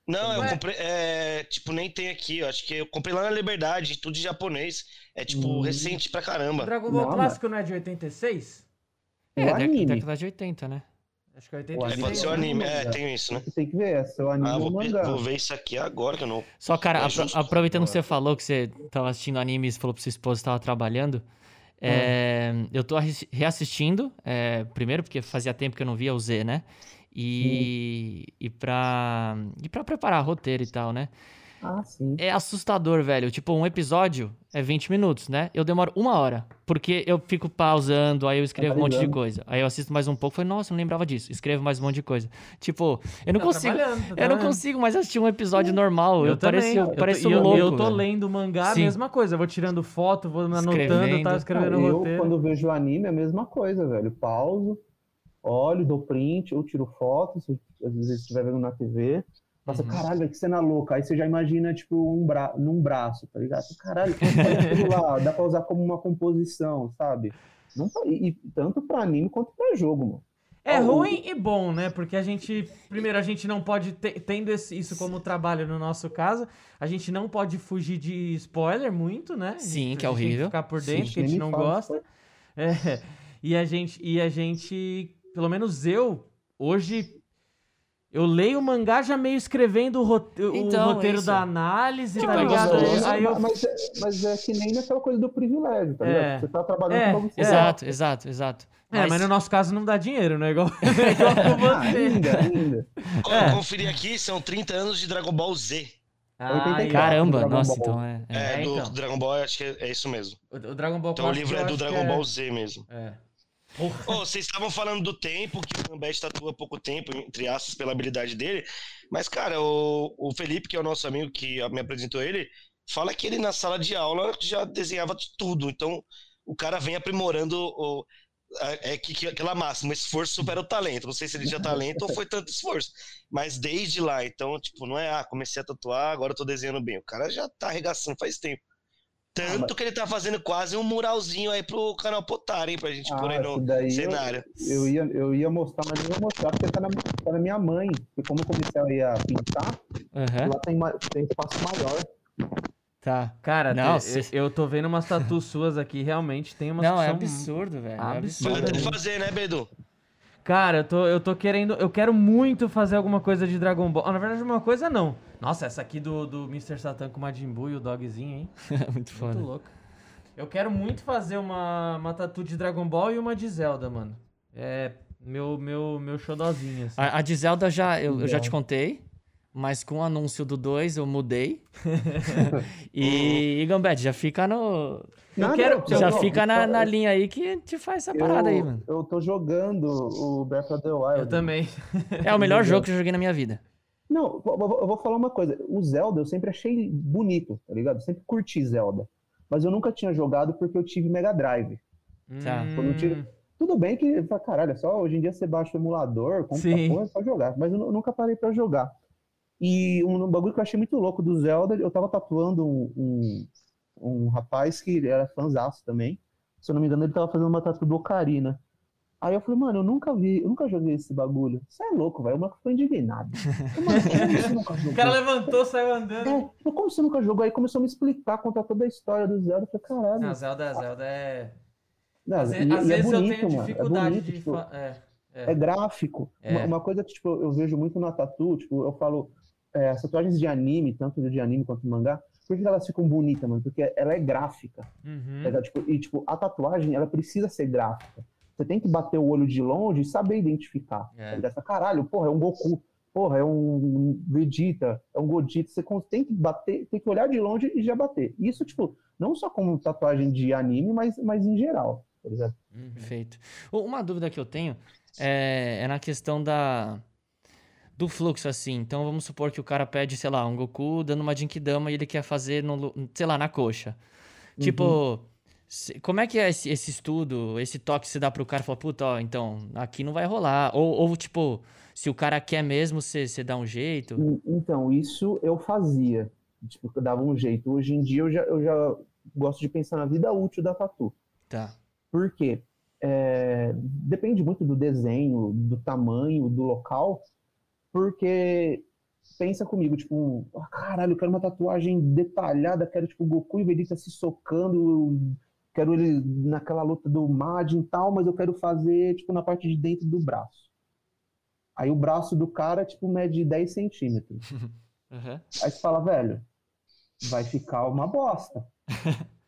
Speaker 4: Não, eu
Speaker 2: Ué?
Speaker 4: comprei. É, tipo, nem tem aqui. Eu acho que eu comprei lá na Liberdade, tudo em japonês. É, tipo,
Speaker 3: Hum.
Speaker 4: recente pra
Speaker 2: O
Speaker 4: caramba.
Speaker 2: Dragon Ball
Speaker 3: Não,
Speaker 2: clássico não é de 86?
Speaker 1: É,
Speaker 3: o anime.
Speaker 1: década de 80, né?
Speaker 2: Acho que é
Speaker 3: O
Speaker 2: 86.
Speaker 4: É, pode ser o anime. É, tem isso, né?
Speaker 3: Você tem que ver, é seu anime
Speaker 4: Ah,
Speaker 3: ou
Speaker 4: vou, ver-
Speaker 3: mangá.
Speaker 4: vou ver isso aqui agora que eu não.
Speaker 1: Só, cara,
Speaker 4: É
Speaker 1: apro-
Speaker 4: justo.
Speaker 1: aproveitando que você falou que você tava assistindo anime e falou pra sua esposa que tava trabalhando, é, eu tô reassistindo, é, primeiro porque fazia tempo que eu não via o Z, né? E, e, pra, e pra preparar roteiro e tal, né?
Speaker 3: Ah, sim.
Speaker 1: É assustador, velho. Tipo, um episódio é 20 minutos, né? Eu demoro uma hora. Porque eu fico pausando, aí eu escrevo um monte de coisa. Aí eu assisto mais um pouco, falei, nossa, eu não lembrava disso. Escrevo mais um monte de coisa. Tipo, eu não
Speaker 2: Tá
Speaker 1: consigo.
Speaker 2: tá
Speaker 1: Eu não consigo mais assistir um episódio normal. Eu, pareço,
Speaker 2: também.
Speaker 1: pareço
Speaker 2: eu,
Speaker 1: um
Speaker 2: e eu-
Speaker 1: louco.
Speaker 2: Eu tô
Speaker 1: velho.
Speaker 2: lendo mangá, a
Speaker 1: Sim.
Speaker 2: mesma coisa. Eu vou tirando foto, vou anotando,
Speaker 1: Escrevendo.
Speaker 2: tá escrevendo
Speaker 3: eu,
Speaker 2: roteiro.
Speaker 3: quando vejo anime, é a mesma coisa, velho. Pauso, olho, dou print, ou tiro foto, se às vezes estiver vendo na TV. Nossa,
Speaker 1: Uhum.
Speaker 3: caralho, que cena louca. Aí você já imagina, tipo, um bra... num braço, tá ligado? Caralho, lá, dá pra usar como uma composição, sabe? Não, tá- e, e tanto pra anime quanto pra jogo, mano.
Speaker 2: É ruim e bom, né? Porque a gente, primeiro, a gente não pode, ter, tendo esse- isso como trabalho no nosso caso, a gente não pode fugir de spoiler muito, né? A gente-
Speaker 1: Sim, que é
Speaker 2: a gente tem
Speaker 1: horrível.
Speaker 2: ficar por
Speaker 3: Sim,
Speaker 2: dentro, que a gente não gosta. É, e a gente, e a gente, pelo menos eu, hoje, eu leio o mangá já meio escrevendo o, rote- o
Speaker 1: Então, é
Speaker 2: roteiro
Speaker 1: isso.
Speaker 2: da análise,
Speaker 1: Tipo,
Speaker 2: tá
Speaker 1: é
Speaker 2: ligado? Aí, aí eu,
Speaker 3: mas, é, mas é que nem naquela coisa do privilégio, tá
Speaker 2: É.
Speaker 3: ligado? Você tá trabalhando
Speaker 2: É,
Speaker 3: que você
Speaker 1: Exato, exato, exato.
Speaker 2: é, mas no nosso caso não dá dinheiro, não é igual, é igual com
Speaker 3: Ah,
Speaker 2: você.
Speaker 3: ainda, ainda.
Speaker 2: É.
Speaker 4: Conferir aqui, são 30 anos de Dragon Ball Z.
Speaker 3: 84.
Speaker 1: Caramba, nossa,
Speaker 3: Ball.
Speaker 1: então é. é.
Speaker 4: É,
Speaker 2: É,
Speaker 4: do
Speaker 2: então.
Speaker 4: Dragon Ball, acho que é, é isso mesmo.
Speaker 2: o, o Dragon Ball
Speaker 4: Então o livro é do
Speaker 2: que
Speaker 4: Dragon
Speaker 2: é-
Speaker 4: Ball Z mesmo.
Speaker 2: É.
Speaker 4: Ô, vocês estavam falando do tempo, que o Gambit tatua pouco tempo, entre aspas, pela habilidade dele. Mas, cara, o, o Felipe, que é o nosso amigo que me apresentou ele, fala que ele na sala de aula já desenhava de tudo. Então, o cara vem aprimorando o, é que, que aquela máxima, esforço supera o talento. Não sei se ele tinha talento ou foi tanto esforço. Mas desde lá, então, tipo, não é, ah, comecei a tatuar, agora eu tô desenhando bem. O cara já tá arregaçando faz tempo. Tanto
Speaker 3: mas-
Speaker 4: que ele tá fazendo quase um muralzinho aí pro canal Potar, hein? Pra gente pôr aí
Speaker 3: Ah,
Speaker 4: no
Speaker 3: daí eu-
Speaker 4: cenário.
Speaker 3: Eu ia, eu ia mostrar, mas não ia mostrar porque tá na, tá na minha mãe. Porque como eu comecei a pintar,
Speaker 1: Aham,
Speaker 3: lá tem, tem espaço maior.
Speaker 1: tá.
Speaker 2: Cara,
Speaker 1: Não,
Speaker 2: te-
Speaker 1: cê-
Speaker 2: eu, tô vendo umas tatuas suas aqui, realmente tem umas
Speaker 1: Não,
Speaker 2: que
Speaker 1: é
Speaker 2: são-
Speaker 1: absurdo, velho. É
Speaker 2: Absurdo.
Speaker 4: fazer, né, Bedu?
Speaker 2: Cara, eu tô, eu tô querendo. Eu quero muito fazer alguma coisa de Dragon Ball. Ah, na verdade, uma coisa não. Nossa, essa aqui do, do Mr. Satan com o Majin Buu e o dogzinho, hein?
Speaker 1: Muito
Speaker 2: Muito
Speaker 1: foda.
Speaker 2: louco. Eu quero muito fazer uma, uma tatu de Dragon Ball e uma de Zelda, mano. É meu, meu, meu xodózinho, assim.
Speaker 1: A, a de Zelda já, eu, eu já te contei. Mas com o anúncio do 2 eu mudei. e, e Gambete, já fica no.
Speaker 2: Eu quero-
Speaker 1: Já
Speaker 2: eu-
Speaker 1: fica na, na linha aí que te faz essa parada aí, mano.
Speaker 3: Eu tô jogando o Breath of the Wild.
Speaker 2: Eu também.
Speaker 1: É o melhor jogo que eu joguei na minha vida.
Speaker 3: Não, eu vou eu vou falar uma coisa. O Zelda eu sempre achei bonito, tá ligado? Eu sempre curti Zelda. Mas eu nunca tinha jogado porque eu tive Mega Drive.
Speaker 1: Tá.
Speaker 3: Quando eu tiro- Tudo bem que, fala, caralho, é só hoje em dia você baixa o emulador, compra
Speaker 2: Sim.
Speaker 3: porra, é só jogar. Mas eu nu- nunca parei pra jogar. E um, bagulho que eu achei muito louco do Zelda, eu tava tatuando um, um, um rapaz que era fãzaço também. Se eu não me engano, ele tava fazendo uma tatu do Ocarina. Aí eu falei, mano, eu nunca vi, eu nunca joguei esse bagulho. Você é louco, velho. O maluco ficou indignado. Mano?
Speaker 2: O cara levantou, saiu andando.
Speaker 3: É, eu, como você nunca jogou? Aí começou a me explicar, contar toda a história do Zelda. Eu falei, caralho.
Speaker 2: Não, Zelda, Zelda é.
Speaker 3: Não,
Speaker 2: Às,
Speaker 3: e-
Speaker 2: ve-
Speaker 3: e
Speaker 2: às
Speaker 3: é
Speaker 2: vezes eu
Speaker 3: bonito,
Speaker 2: tenho
Speaker 3: mano, é
Speaker 2: dificuldade
Speaker 3: bonito,
Speaker 2: de.
Speaker 3: tipo,
Speaker 2: fa- É,
Speaker 3: É gráfico.
Speaker 2: É.
Speaker 3: Uma, uma coisa que tipo, eu vejo muito na tatu, tipo, eu falo, é, as tatuagens de anime, tanto de anime quanto de mangá, por que elas ficam bonitas, mano? Porque ela é gráfica.
Speaker 2: Uhum.
Speaker 3: tá? Tipo, e tipo, a tatuagem, ela precisa ser gráfica. Você tem que bater o olho de longe e saber identificar.
Speaker 2: É.
Speaker 3: Tá Caralho, porra, é um Goku. Porra, é um Vegeta, é um Godita. Você tem que bater, tem que olhar de longe e já bater. Isso, tipo, não só como tatuagem de anime, mas, mas em geral. Tá?
Speaker 2: Uhum.
Speaker 1: Perfeito. Uma dúvida que eu tenho é, é na questão da do fluxo, assim. Então vamos supor que o cara pede, sei lá, um Goku dando uma Jinkidama e ele quer fazer, no, sei lá, na coxa. Tipo, se- como é que é esse, esse estudo, esse toque se dá pro cara e fala, puta, ó, então, aqui não vai rolar. Ou, ou tipo, se o cara quer mesmo, você dá um jeito.
Speaker 3: Então, isso eu fazia. Tipo, eu dava um jeito. Hoje em dia eu já, eu já gosto de pensar na vida útil da tatu.
Speaker 1: Tá.
Speaker 3: Por quê? É, depende muito do desenho, do tamanho, do local, porque pensa comigo, tipo, ah, caralho, eu quero uma tatuagem detalhada, quero tipo Goku e Vegeta se socando, quero ele naquela luta do Majin e tal, mas eu quero fazer tipo na parte de dentro do braço. Aí o braço do cara tipo mede 10 centímetros.
Speaker 1: Aham.
Speaker 3: Aí você fala, velho, vai ficar uma bosta.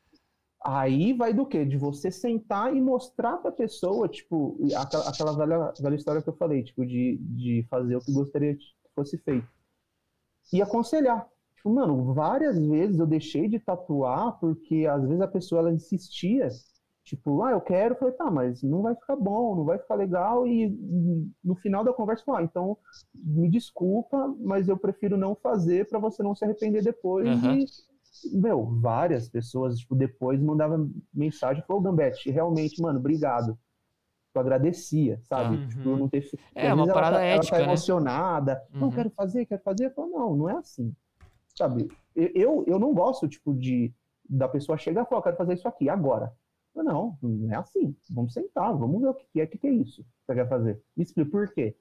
Speaker 3: Aí vai do quê? De você sentar e mostrar pra pessoa, tipo, aquela, aquela velha, velha história que eu falei, tipo, de, de fazer o que gostaria que fosse feito. E aconselhar. Tipo, mano, várias vezes eu deixei de tatuar porque às vezes a pessoa ela insistia, tipo, ah, eu quero, eu falei, tá, mas não vai ficar bom, não vai ficar legal, e no final da conversa, ah, então me desculpa, mas eu prefiro não fazer pra você não se arrepender depois.
Speaker 1: Aham.
Speaker 3: E, meu, várias pessoas, tipo, depois mandavam mensagem, falou, Gambete, realmente, mano, obrigado. Eu agradecia, sabe?
Speaker 1: Tá.
Speaker 3: Tipo,
Speaker 2: Uhum.
Speaker 3: não ter.
Speaker 1: É, uma
Speaker 3: ela
Speaker 1: parada
Speaker 3: tá- ela
Speaker 1: ética,
Speaker 3: tá
Speaker 1: né?
Speaker 3: emocionada. Não,
Speaker 1: Uhum.
Speaker 3: quero fazer, quero fazer. Eu falo, não, não é assim. Sabe? Eu, eu, não gosto, tipo, de da pessoa chegar e falar, quero fazer isso aqui, agora. Eu, não, não é assim. Vamos sentar, vamos ver o que é, o que que é isso que você quer fazer. Me explica por quê.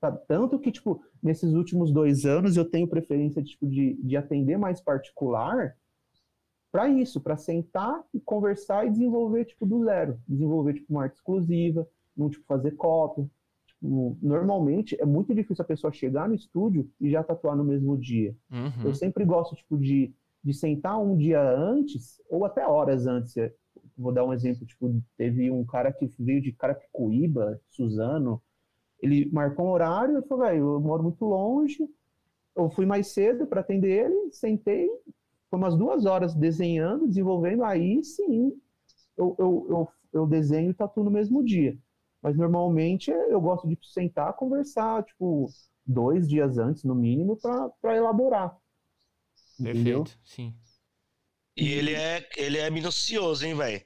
Speaker 3: Sabe? Tanto que, tipo, nesses últimos dois anos eu tenho preferência, tipo, de, de atender mais particular para isso, para sentar e conversar e desenvolver, tipo, do zero. Desenvolver, tipo, uma arte exclusiva, não, tipo, fazer cópia. Tipo, normalmente é muito difícil a pessoa chegar no estúdio e já tatuar no mesmo dia.
Speaker 1: Uhum.
Speaker 3: Eu sempre gosto, tipo, de, de sentar um dia antes, ou até horas antes. Vou dar um exemplo, tipo, teve um cara que veio de Carapicuíba, Suzano, ele marcou um horário, eu falei, velho, eu moro muito longe, eu fui mais cedo para atender ele, sentei, foi umas duas horas desenhando, desenvolvendo, aí sim, eu, eu, eu, eu desenho e tatuo no mesmo dia. Mas normalmente eu gosto de sentar, conversar, tipo, dois dias antes, no mínimo, para elaborar. Entendeu?
Speaker 1: Perfeito, sim.
Speaker 4: E ele é, ele é minucioso, hein, velho?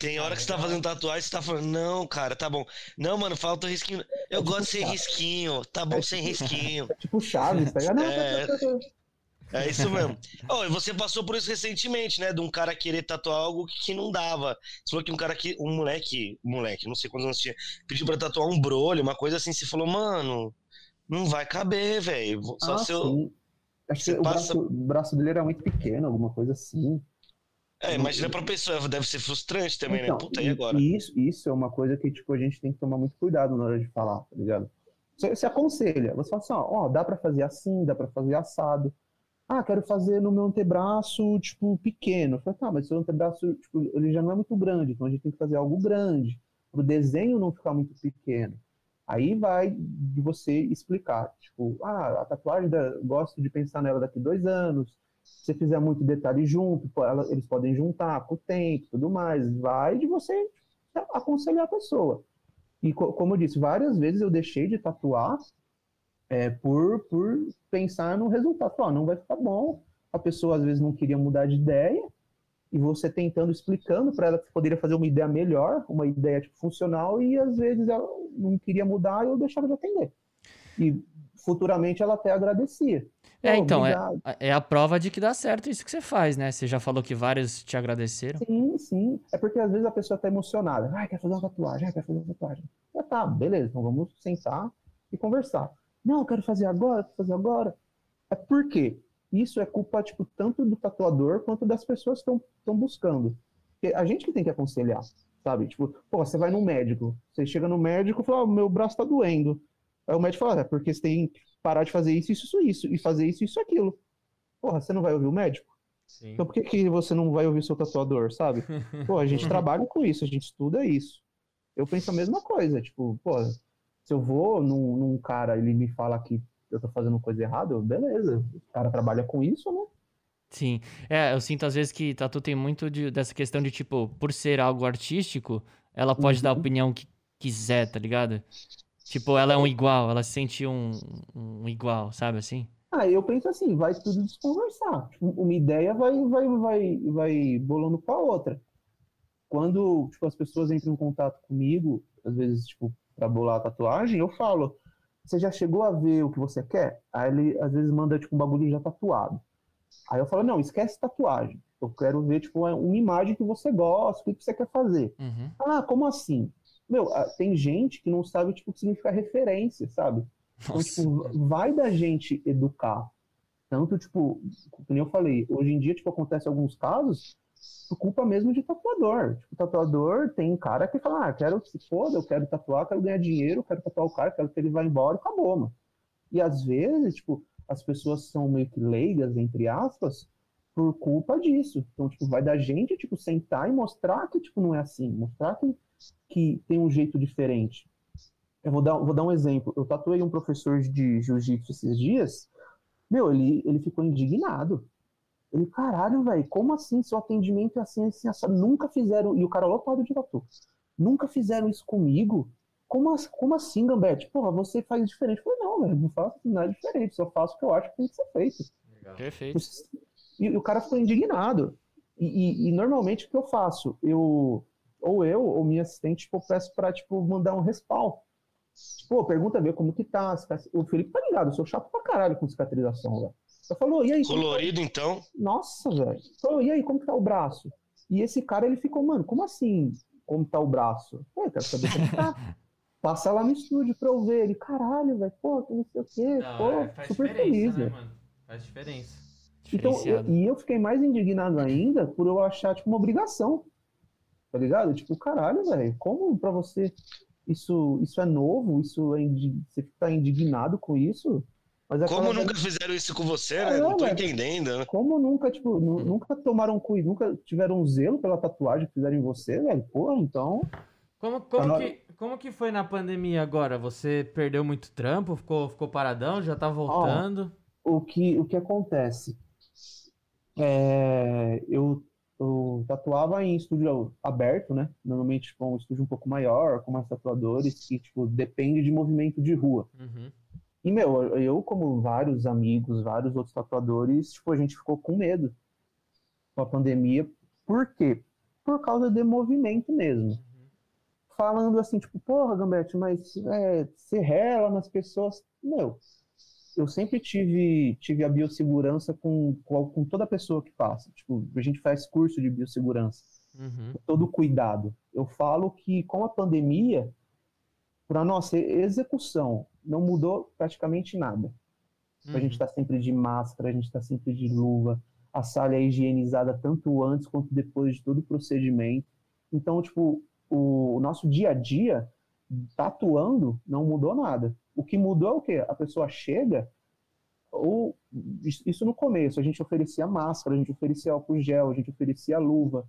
Speaker 4: Tem hora que você tá fazendo tatuagem, você tá falando, não, cara, tá bom. Não, mano, falta o risquinho. Eu gosto sem risquinho, tá bom sem risquinho.
Speaker 3: É tipo Chaves, tá ligado? Não,
Speaker 4: É.
Speaker 3: tá, tá, tá, tá.
Speaker 4: É isso mesmo. Oh, e você passou por isso recentemente, né? De um cara querer tatuar algo que não dava. Você falou que um cara que. Um moleque. Moleque, não sei quantos anos tinha. Pediu pra tatuar um brolho, uma coisa assim. Você falou, mano, não vai caber, velho. Só
Speaker 3: Ah,
Speaker 4: se eu.
Speaker 3: sim. Acho que o
Speaker 4: passa-
Speaker 3: braço, o braço dele era muito pequeno, alguma coisa assim.
Speaker 4: É, imagina pra pessoa, deve ser frustrante também,
Speaker 3: Então,
Speaker 4: né? Puta, e
Speaker 3: e-
Speaker 4: agora?
Speaker 3: isso, isso é uma coisa que tipo, a gente tem que tomar muito cuidado na hora de falar, tá ligado? Você, você aconselha, você fala assim, ó, ó, dá pra fazer assim, dá pra fazer assado. Ah, quero fazer no meu antebraço, tipo, pequeno. Eu falei, tá, mas seu antebraço, tipo, ele já não é muito grande, então a gente tem que fazer algo grande, pro desenho não ficar muito pequeno. Aí vai de você explicar, tipo, ah, a tatuagem, da, gosto de pensar nela daqui dois anos, se fizer muito detalhe junto, eles podem juntar com o tempo tudo mais. Vai de você aconselhar a pessoa. E co como eu disse, várias vezes eu deixei de tatuar é, por, por pensar no resultado. Oh, não vai ficar bom. A pessoa às vezes não queria mudar de ideia, e você tentando, explicando para ela que poderia fazer uma ideia melhor, uma ideia tipo, funcional, e às vezes ela não queria mudar e eu deixava de atender. E futuramente ela até agradecia.
Speaker 1: É, então, é, é, a prova de que dá certo isso que você faz, né? Você já falou que vários te agradeceram.
Speaker 3: Sim, sim. É porque às vezes a pessoa tá emocionada. Ah, quer fazer uma tatuagem, ah, quer fazer uma tatuagem. Já tá, beleza, então vamos sentar e conversar. Não, eu quero fazer agora, quero fazer agora. É porque isso é culpa, tipo, tanto do tatuador quanto das pessoas que estão buscando. Porque a gente que tem que aconselhar, sabe? Tipo, pô, você vai no médico, você chega no médico e fala, oh, meu braço tá doendo. Aí o médico fala, é porque você tem parar de fazer isso, isso, isso, e fazer isso, isso, aquilo. Porra, você não vai ouvir o médico? Sim. Então por que, que você não vai ouvir o seu tatuador, sabe? Pô, a gente trabalha com isso, a gente estuda isso. Eu penso a mesma coisa, tipo, pô, se eu vou num, num cara, ele me fala que eu tô fazendo coisa errada, beleza. O cara trabalha com isso, né?
Speaker 1: Sim. É, eu sinto às vezes que tatu tem muito de, dessa questão de, tipo, por ser algo artístico, ela pode uhum. dar a opinião que quiser, tá ligado? Tipo, ela é um igual, ela se sente um, um igual, sabe assim?
Speaker 3: Ah, eu penso assim, vai tudo desconversar. Uma ideia vai, vai, vai, vai bolando com a outra. Quando tipo, as pessoas entram em contato comigo, às vezes, tipo, para bolar a tatuagem, eu falo, você já chegou a ver o que você quer? Aí ele às vezes manda tipo um bagulho já tatuado. Aí eu falo, não, esquece tatuagem. Eu quero ver tipo uma imagem que você gosta, o que você quer fazer. Uhum. Ah, como assim? Meu, tem gente que não sabe, tipo, o que significa referência, sabe? Então, tipo, vai da gente educar. Tanto, tipo, como eu falei, hoje em dia, tipo, acontece alguns casos por culpa mesmo de tatuador. Tipo, tatuador tem cara que fala, ah, quero que se foda, eu quero tatuar, quero ganhar dinheiro, quero tatuar o cara, quero que ele vá embora e acabou, mano. E às vezes, tipo, as pessoas são meio que leigas, entre aspas, por culpa disso. Então, tipo, vai da gente, tipo, sentar e mostrar que, tipo, não é assim. Mostrar que que tem um jeito diferente. Eu vou dar, vou dar um exemplo. Eu tatuei um professor de jiu-jitsu esses dias. Meu, ele, ele ficou indignado. Ele, caralho, velho, como assim? Seu atendimento é assim, assim, assim. Nunca fizeram. E o cara lotado de tatu. Nunca fizeram isso comigo? Como, como assim, Gambete? Porra, você faz diferente. Eu falei, não, velho, não faço nada diferente. Só faço o que eu acho que tem que ser feito.
Speaker 1: Legal. Perfeito.
Speaker 3: E, e, o cara ficou indignado. E, e, e normalmente o que eu faço? Eu ou eu, ou minha assistente, tipo, peço pra, tipo, mandar um respaldo. Pô, pergunta ver como que tá. O Felipe tá ligado, eu sou chato pra caralho com cicatrização, velho. Eu falo, e aí?
Speaker 4: Tá Colorido,
Speaker 3: tá...
Speaker 4: então?
Speaker 3: Nossa, velho. E aí, como que tá o braço? E esse cara, ele ficou, mano, como assim? Como tá o braço? É, quero saber como tá. Passa lá no estúdio pra eu ver. Ele, caralho, velho, pô, não sei o quê. Não, pô, é, super feliz, né, mano?
Speaker 2: Faz diferença.
Speaker 3: Então, eu, e eu fiquei mais indignado ainda por eu achar, tipo, uma obrigação. Tá ligado? Tipo, caralho, velho, como pra você isso, isso é novo? Isso é você tá indignado com isso?
Speaker 4: Mas como nunca fizeram isso com você, né? É, não tô entendendo. Né?
Speaker 3: Como nunca, tipo, hum. nunca tomaram cuidado, nunca tiveram um zelo pela tatuagem que fizeram em você, velho? Porra, então.
Speaker 2: Como, como, tá que, como que foi na pandemia agora? Você perdeu muito trampo? Ficou, ficou paradão? Já tá voltando?
Speaker 3: Ó, o, que, o que acontece? É, eu eu tatuava em estúdio aberto, né? Normalmente, tipo, um estúdio um pouco maior, com mais tatuadores, que, tipo, depende de movimento de rua. Uhum. E, meu, eu, como vários amigos, vários outros tatuadores, tipo, a gente ficou com medo com a pandemia. Por quê? Por causa de movimento mesmo. Uhum. Falando assim, tipo, porra, Gambete, mas é, você rela nas pessoas. Meu, eu sempre tive, tive a biossegurança com, com, toda pessoa que passa. Tipo, a gente faz curso de biossegurança. Uhum. Todo cuidado. Eu falo que com a pandemia, para nossa execução, não mudou praticamente nada. Uhum. A gente está sempre de máscara, a gente está sempre de luva, a sala é higienizada tanto antes quanto depois de todo o procedimento. Então, tipo, o, o nosso dia a dia, tatuando, não mudou nada. O que mudou é o quê? A pessoa chega, ou isso no começo, a gente oferecia máscara, a gente oferecia álcool gel, a gente oferecia luva.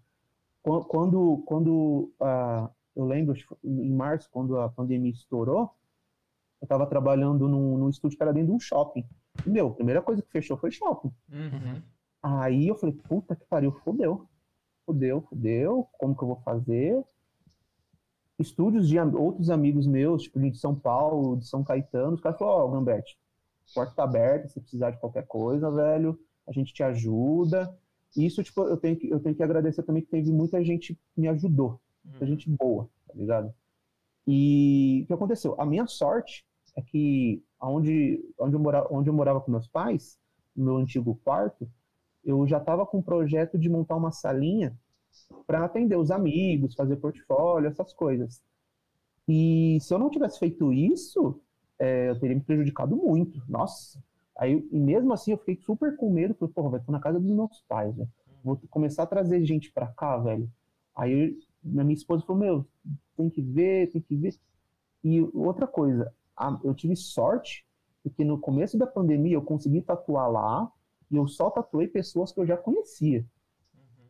Speaker 3: Quando, quando uh, eu lembro, em março, quando a pandemia estourou, eu tava trabalhando num, num estúdio que era dentro de um shopping. E, meu, a primeira coisa que fechou foi shopping.
Speaker 2: Uhum.
Speaker 3: Aí eu falei, puta que pariu, fodeu. Fodeu, fodeu, como que eu vou fazer? Estúdios de outros amigos meus, tipo de São Paulo, de São Caetano, os caras falaram, ó, Gambete, porta tá aberta, se precisar de qualquer coisa, velho, a gente te ajuda. Isso, tipo, eu tenho que, eu tenho que agradecer também que teve muita gente que me ajudou, muita gente boa, tá ligado? E o que aconteceu? A minha sorte é que onde, onde, eu, morava, onde eu morava com meus pais, no meu antigo quarto, eu já estava com um projeto de montar uma salinha para atender os amigos, fazer portfólio, essas coisas. E se eu não tivesse feito isso, é, eu teria me prejudicado muito. Nossa. Aí, e mesmo assim, eu fiquei super com medo. Falei, porra, vai tô na casa dos meus pais, velho. Vou começar a trazer gente pra cá, velho. Aí minha esposa falou, meu, tem que ver, tem que ver. E outra coisa, a- eu tive sorte, porque no começo da pandemia eu consegui tatuar lá, e eu só tatuei pessoas que eu já conhecia.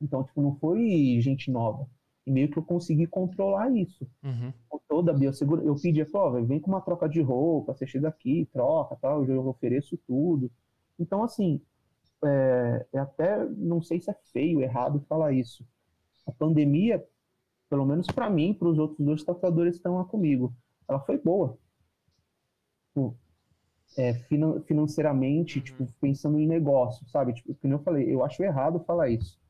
Speaker 3: Então, tipo, não foi gente nova. E meio que eu consegui controlar isso.
Speaker 1: Uhum.
Speaker 3: Com toda a biossegurança. Eu pedi, falei, ó, velho, vem com uma troca de roupa, você chega aqui, troca, tal, eu ofereço tudo. Então, assim, é, é até, não sei se é feio, errado falar isso. A pandemia, pelo menos para mim, para os outros dois tatuadores que estão lá comigo, ela foi boa. Tipo, é, finan- financeiramente,
Speaker 2: Uhum.
Speaker 3: tipo, pensando em negócio, sabe? Tipo, como eu falei, eu acho errado falar isso.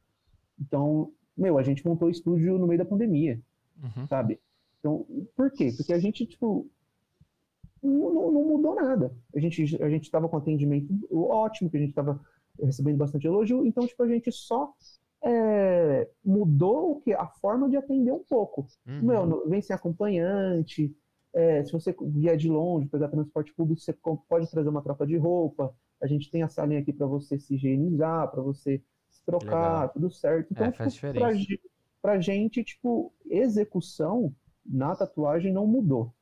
Speaker 3: Então, meu, a gente montou o estúdio no meio da pandemia,
Speaker 1: Uhum.
Speaker 3: sabe? Então, por quê? Porque a gente, tipo, não, não- mudou nada. A gente a gente estava com atendimento ótimo, que a gente estava recebendo bastante elogio, então, tipo, a gente só é, mudou o que a forma de atender um pouco.
Speaker 2: Uhum.
Speaker 3: Meu, vem sem acompanhante. é, se você vier de longe, pegar transporte público, você pode trazer uma troca de roupa. A gente tem a salinha aqui para você se higienizar, para você trocar,
Speaker 2: Legal.
Speaker 3: tudo certo. Então,
Speaker 2: É, faz
Speaker 3: tipo, pra,
Speaker 2: diferença.
Speaker 3: pra gente, tipo, execução na tatuagem não mudou.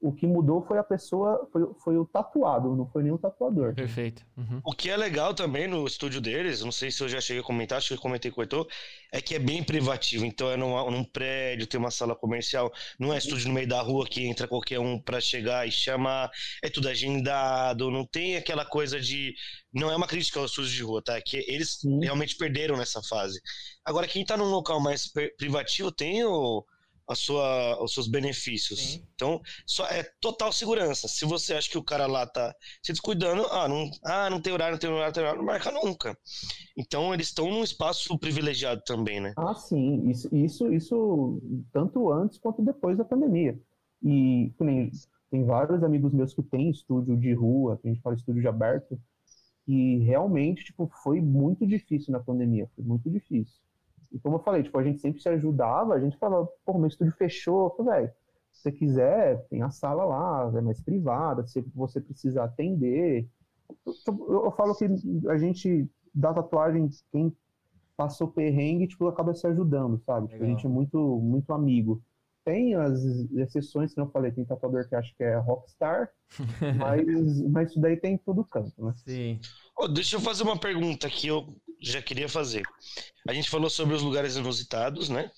Speaker 3: O que mudou foi a pessoa, foi, foi o tatuado, não foi nem o tatuador.
Speaker 1: Perfeito. Uhum.
Speaker 4: O que é legal também no estúdio deles, não sei se eu já cheguei a comentar, acho que eu comentei com o Heitor, é que é bem privativo. Então é num, num prédio, tem uma sala comercial, não é estúdio no meio da rua que entra qualquer um pra chegar e chamar, é tudo agendado, não tem aquela coisa de. Não é uma crítica aos estúdios de rua, tá? É que eles
Speaker 3: Sim.
Speaker 4: realmente perderam nessa fase. Agora, quem tá num local mais privativo tem o. A sua, os seus benefícios.
Speaker 2: Sim.
Speaker 4: Então, só é total segurança. Se você acha que o cara lá tá se descuidando, ah, não, ah, não tem horário, não tem horário, não tem horário, não marca nunca. Então eles estão num espaço privilegiado também, né?
Speaker 3: Ah, sim, isso, isso, isso tanto antes quanto depois da pandemia. E nem, tem vários amigos meus que têm estúdio de rua, que a gente fala estúdio de aberto, e realmente, tipo, foi muito difícil na pandemia, foi muito difícil. E como eu falei, tipo, a gente sempre se ajudava, a gente falava, pô, meu estúdio fechou, velho, se você quiser, tem a sala lá, é mais privada, se você precisar atender. Tipo, Eu, eu falo que a gente dá tatuagem, quem passou perrengue, tipo, acaba se ajudando, sabe? Tipo, a gente é muito, muito amigo. Tem as exceções, que eu falei, tem tatuador que acha que é rockstar, mas, mas isso daí tem em todo canto, né?
Speaker 2: Sim.
Speaker 4: Ô, deixa eu fazer uma pergunta que eu já queria fazer. A gente falou sobre os lugares inusitados, né?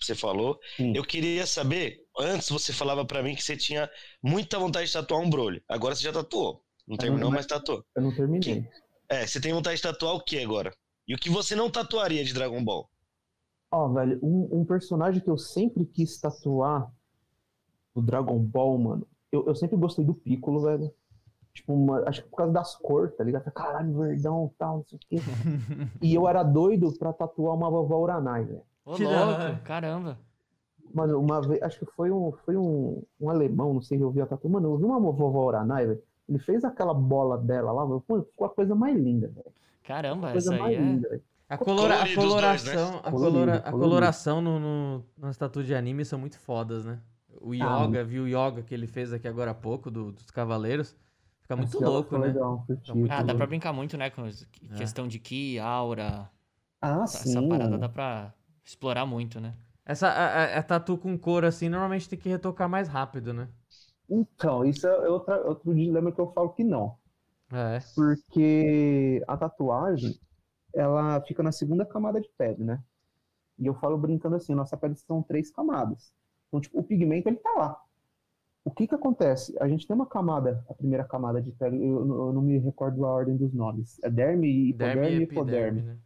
Speaker 4: Você falou.
Speaker 3: Sim.
Speaker 4: Eu queria saber, antes você falava pra mim que você tinha muita vontade de tatuar um brolho. Agora você já tatuou. Não terminou, mas tatuou.
Speaker 3: Eu não terminei.
Speaker 4: É, você tem vontade de tatuar o que agora? E o que você não tatuaria de Dragon Ball?
Speaker 3: Ó, velho, um, um personagem que eu sempre quis tatuar do Dragon Ball, mano. Eu, eu sempre gostei do Piccolo, velho. Tipo, uma- acho que por causa das cores, tá ligado? Caralho, verdão tal, não sei o quê. e eu era doido pra tatuar uma vovó Uranai, velho.
Speaker 1: Ô,
Speaker 2: Que
Speaker 1: louco, caramba.
Speaker 3: Mano, uma vez, acho que foi um, foi um, um alemão, não sei se eu vi a tatu. Mano, eu vi uma vovó Uranai, velho. Ele fez aquela bola dela lá, mano, pô, ficou a coisa mais linda, velho.
Speaker 1: Caramba,
Speaker 3: A coisa
Speaker 1: essa aí
Speaker 3: mais
Speaker 1: é.
Speaker 3: linda, velho.
Speaker 2: A, colora, a
Speaker 4: Colorido os dois,
Speaker 2: coloração, a,
Speaker 3: Colorido,
Speaker 2: colora- a coloração no, no, nas tatuas de anime são muito fodas, né? O
Speaker 3: Ah,
Speaker 2: Yoga, viu o Yoga que ele fez aqui agora há pouco, do- dos Cavaleiros. Fica muito
Speaker 3: Essa
Speaker 2: louco, né?
Speaker 3: Legal, curti,
Speaker 2: muito
Speaker 1: Ah, dá pra brincar muito, né? Com
Speaker 2: É.
Speaker 1: questão de ki, aura.
Speaker 3: Ah,
Speaker 1: Essa
Speaker 3: sim.
Speaker 1: parada dá pra explorar muito, né?
Speaker 2: Essa a, a- a tatu com cor assim, normalmente tem que retocar mais rápido, né?
Speaker 3: Então, isso é outra, outro dilema que eu falo que não.
Speaker 2: É.
Speaker 3: Porque a tatuagem, ela fica na segunda camada de pele, né? E eu falo brincando assim, nossa pele são três camadas. Então, tipo, o pigmento, ele tá lá. o que que acontece? A gente tem uma camada, a primeira camada de pele, eu, eu não me recordo a ordem dos nomes. É derme,
Speaker 2: Derme
Speaker 3: hipoderme
Speaker 2: e
Speaker 3: e hipoderme.
Speaker 2: epiderme, né?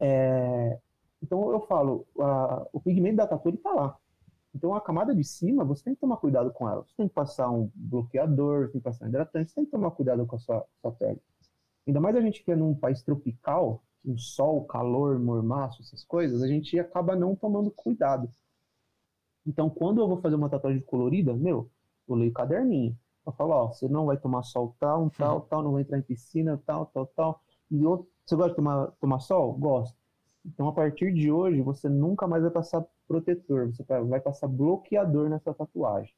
Speaker 3: É, então eu falo, a- o pigmento da tatu ele tá lá. Então a camada de cima, você tem que tomar cuidado com ela. Você tem que passar um bloqueador, você tem que passar um hidratante, você tem que tomar cuidado com a sua, sua pele. Ainda mais a gente que é num país tropical, um sol, calor, mormaço, essas coisas, a gente acaba não tomando cuidado. Então quando eu vou fazer uma tatuagem colorida, meu, eu leio o caderninho. Eu falo, ó, você não vai tomar sol tal, tal, tal, não vai entrar em piscina, tal, tal, tal. E outro, você gosta de tomar, tomar sol? Gosto. Então, a partir de hoje, você nunca mais vai passar protetor, você vai passar bloqueador nessa tatuagem.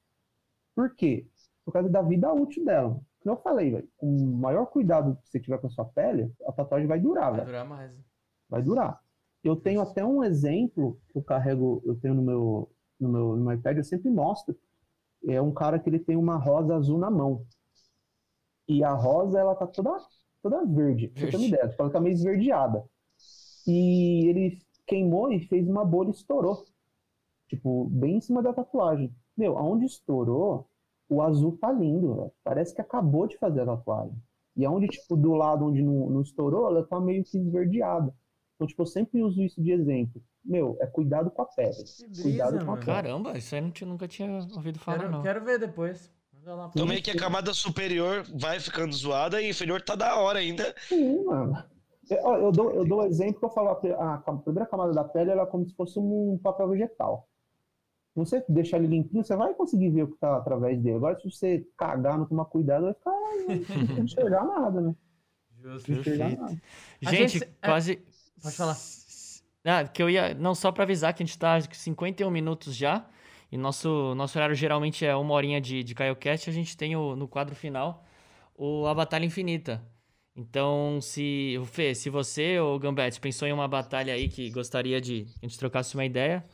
Speaker 3: Por quê? Por causa da vida útil dela. Como eu falei, velho, com o maior cuidado que você tiver com a sua pele, a tatuagem vai durar,
Speaker 2: Vai
Speaker 3: velho.
Speaker 2: durar mais.
Speaker 3: Vai durar. Eu tenho até um exemplo que eu carrego, eu tenho no meu, no meu, no meu iPad, eu sempre mostro. É um cara que ele tem uma rosa azul na mão. E a rosa, ela tá toda, toda verde. Pra você ter uma
Speaker 1: Verde.
Speaker 3: ideia, tipo, ela tá meio esverdeada. E ele queimou e fez uma bolha e estourou. Tipo, bem em cima da tatuagem. Meu, aonde estourou, o azul tá lindo, velho. Parece que acabou de fazer a tatuagem. E aonde, tipo, do lado onde não, não estourou, ela tá meio que esverdeada. Então, tipo, eu sempre uso isso de exemplo. Meu, é cuidado com a pele.
Speaker 2: Brisa,
Speaker 3: Cuidado com a
Speaker 2: mano.
Speaker 3: pele.
Speaker 1: Caramba, isso aí eu não tinha- nunca tinha ouvido falar,
Speaker 2: Quero,
Speaker 1: não.
Speaker 2: quero ver depois.
Speaker 4: Então meio que a camada superior vai ficando zoada e a inferior tá da hora ainda.
Speaker 3: Sim, mano. Eu, eu dou, eu dou o exemplo que eu falo, a, a primeira camada da pele ela é como se fosse um papel vegetal. Se você deixar ele limpinho, você vai conseguir ver o que tá através dele. Agora, se você cagar, não tomar cuidado, vai ficar. Não vai enxergar nada, né?
Speaker 2: Justo.
Speaker 3: Não nada.
Speaker 1: Gente,
Speaker 2: gente- é-
Speaker 1: quase.
Speaker 2: Pode falar.
Speaker 1: Ah, que eu ia. Não, só pra avisar que a gente tá com 51 minutos já. E nosso, nosso horário geralmente é uma horinha de, de CaioCast. A gente tem o, no quadro final o, a Batalha Infinita. Então, se. o Fê, se você ou Gambete pensou em uma batalha aí que gostaria de que a gente trocasse uma ideia,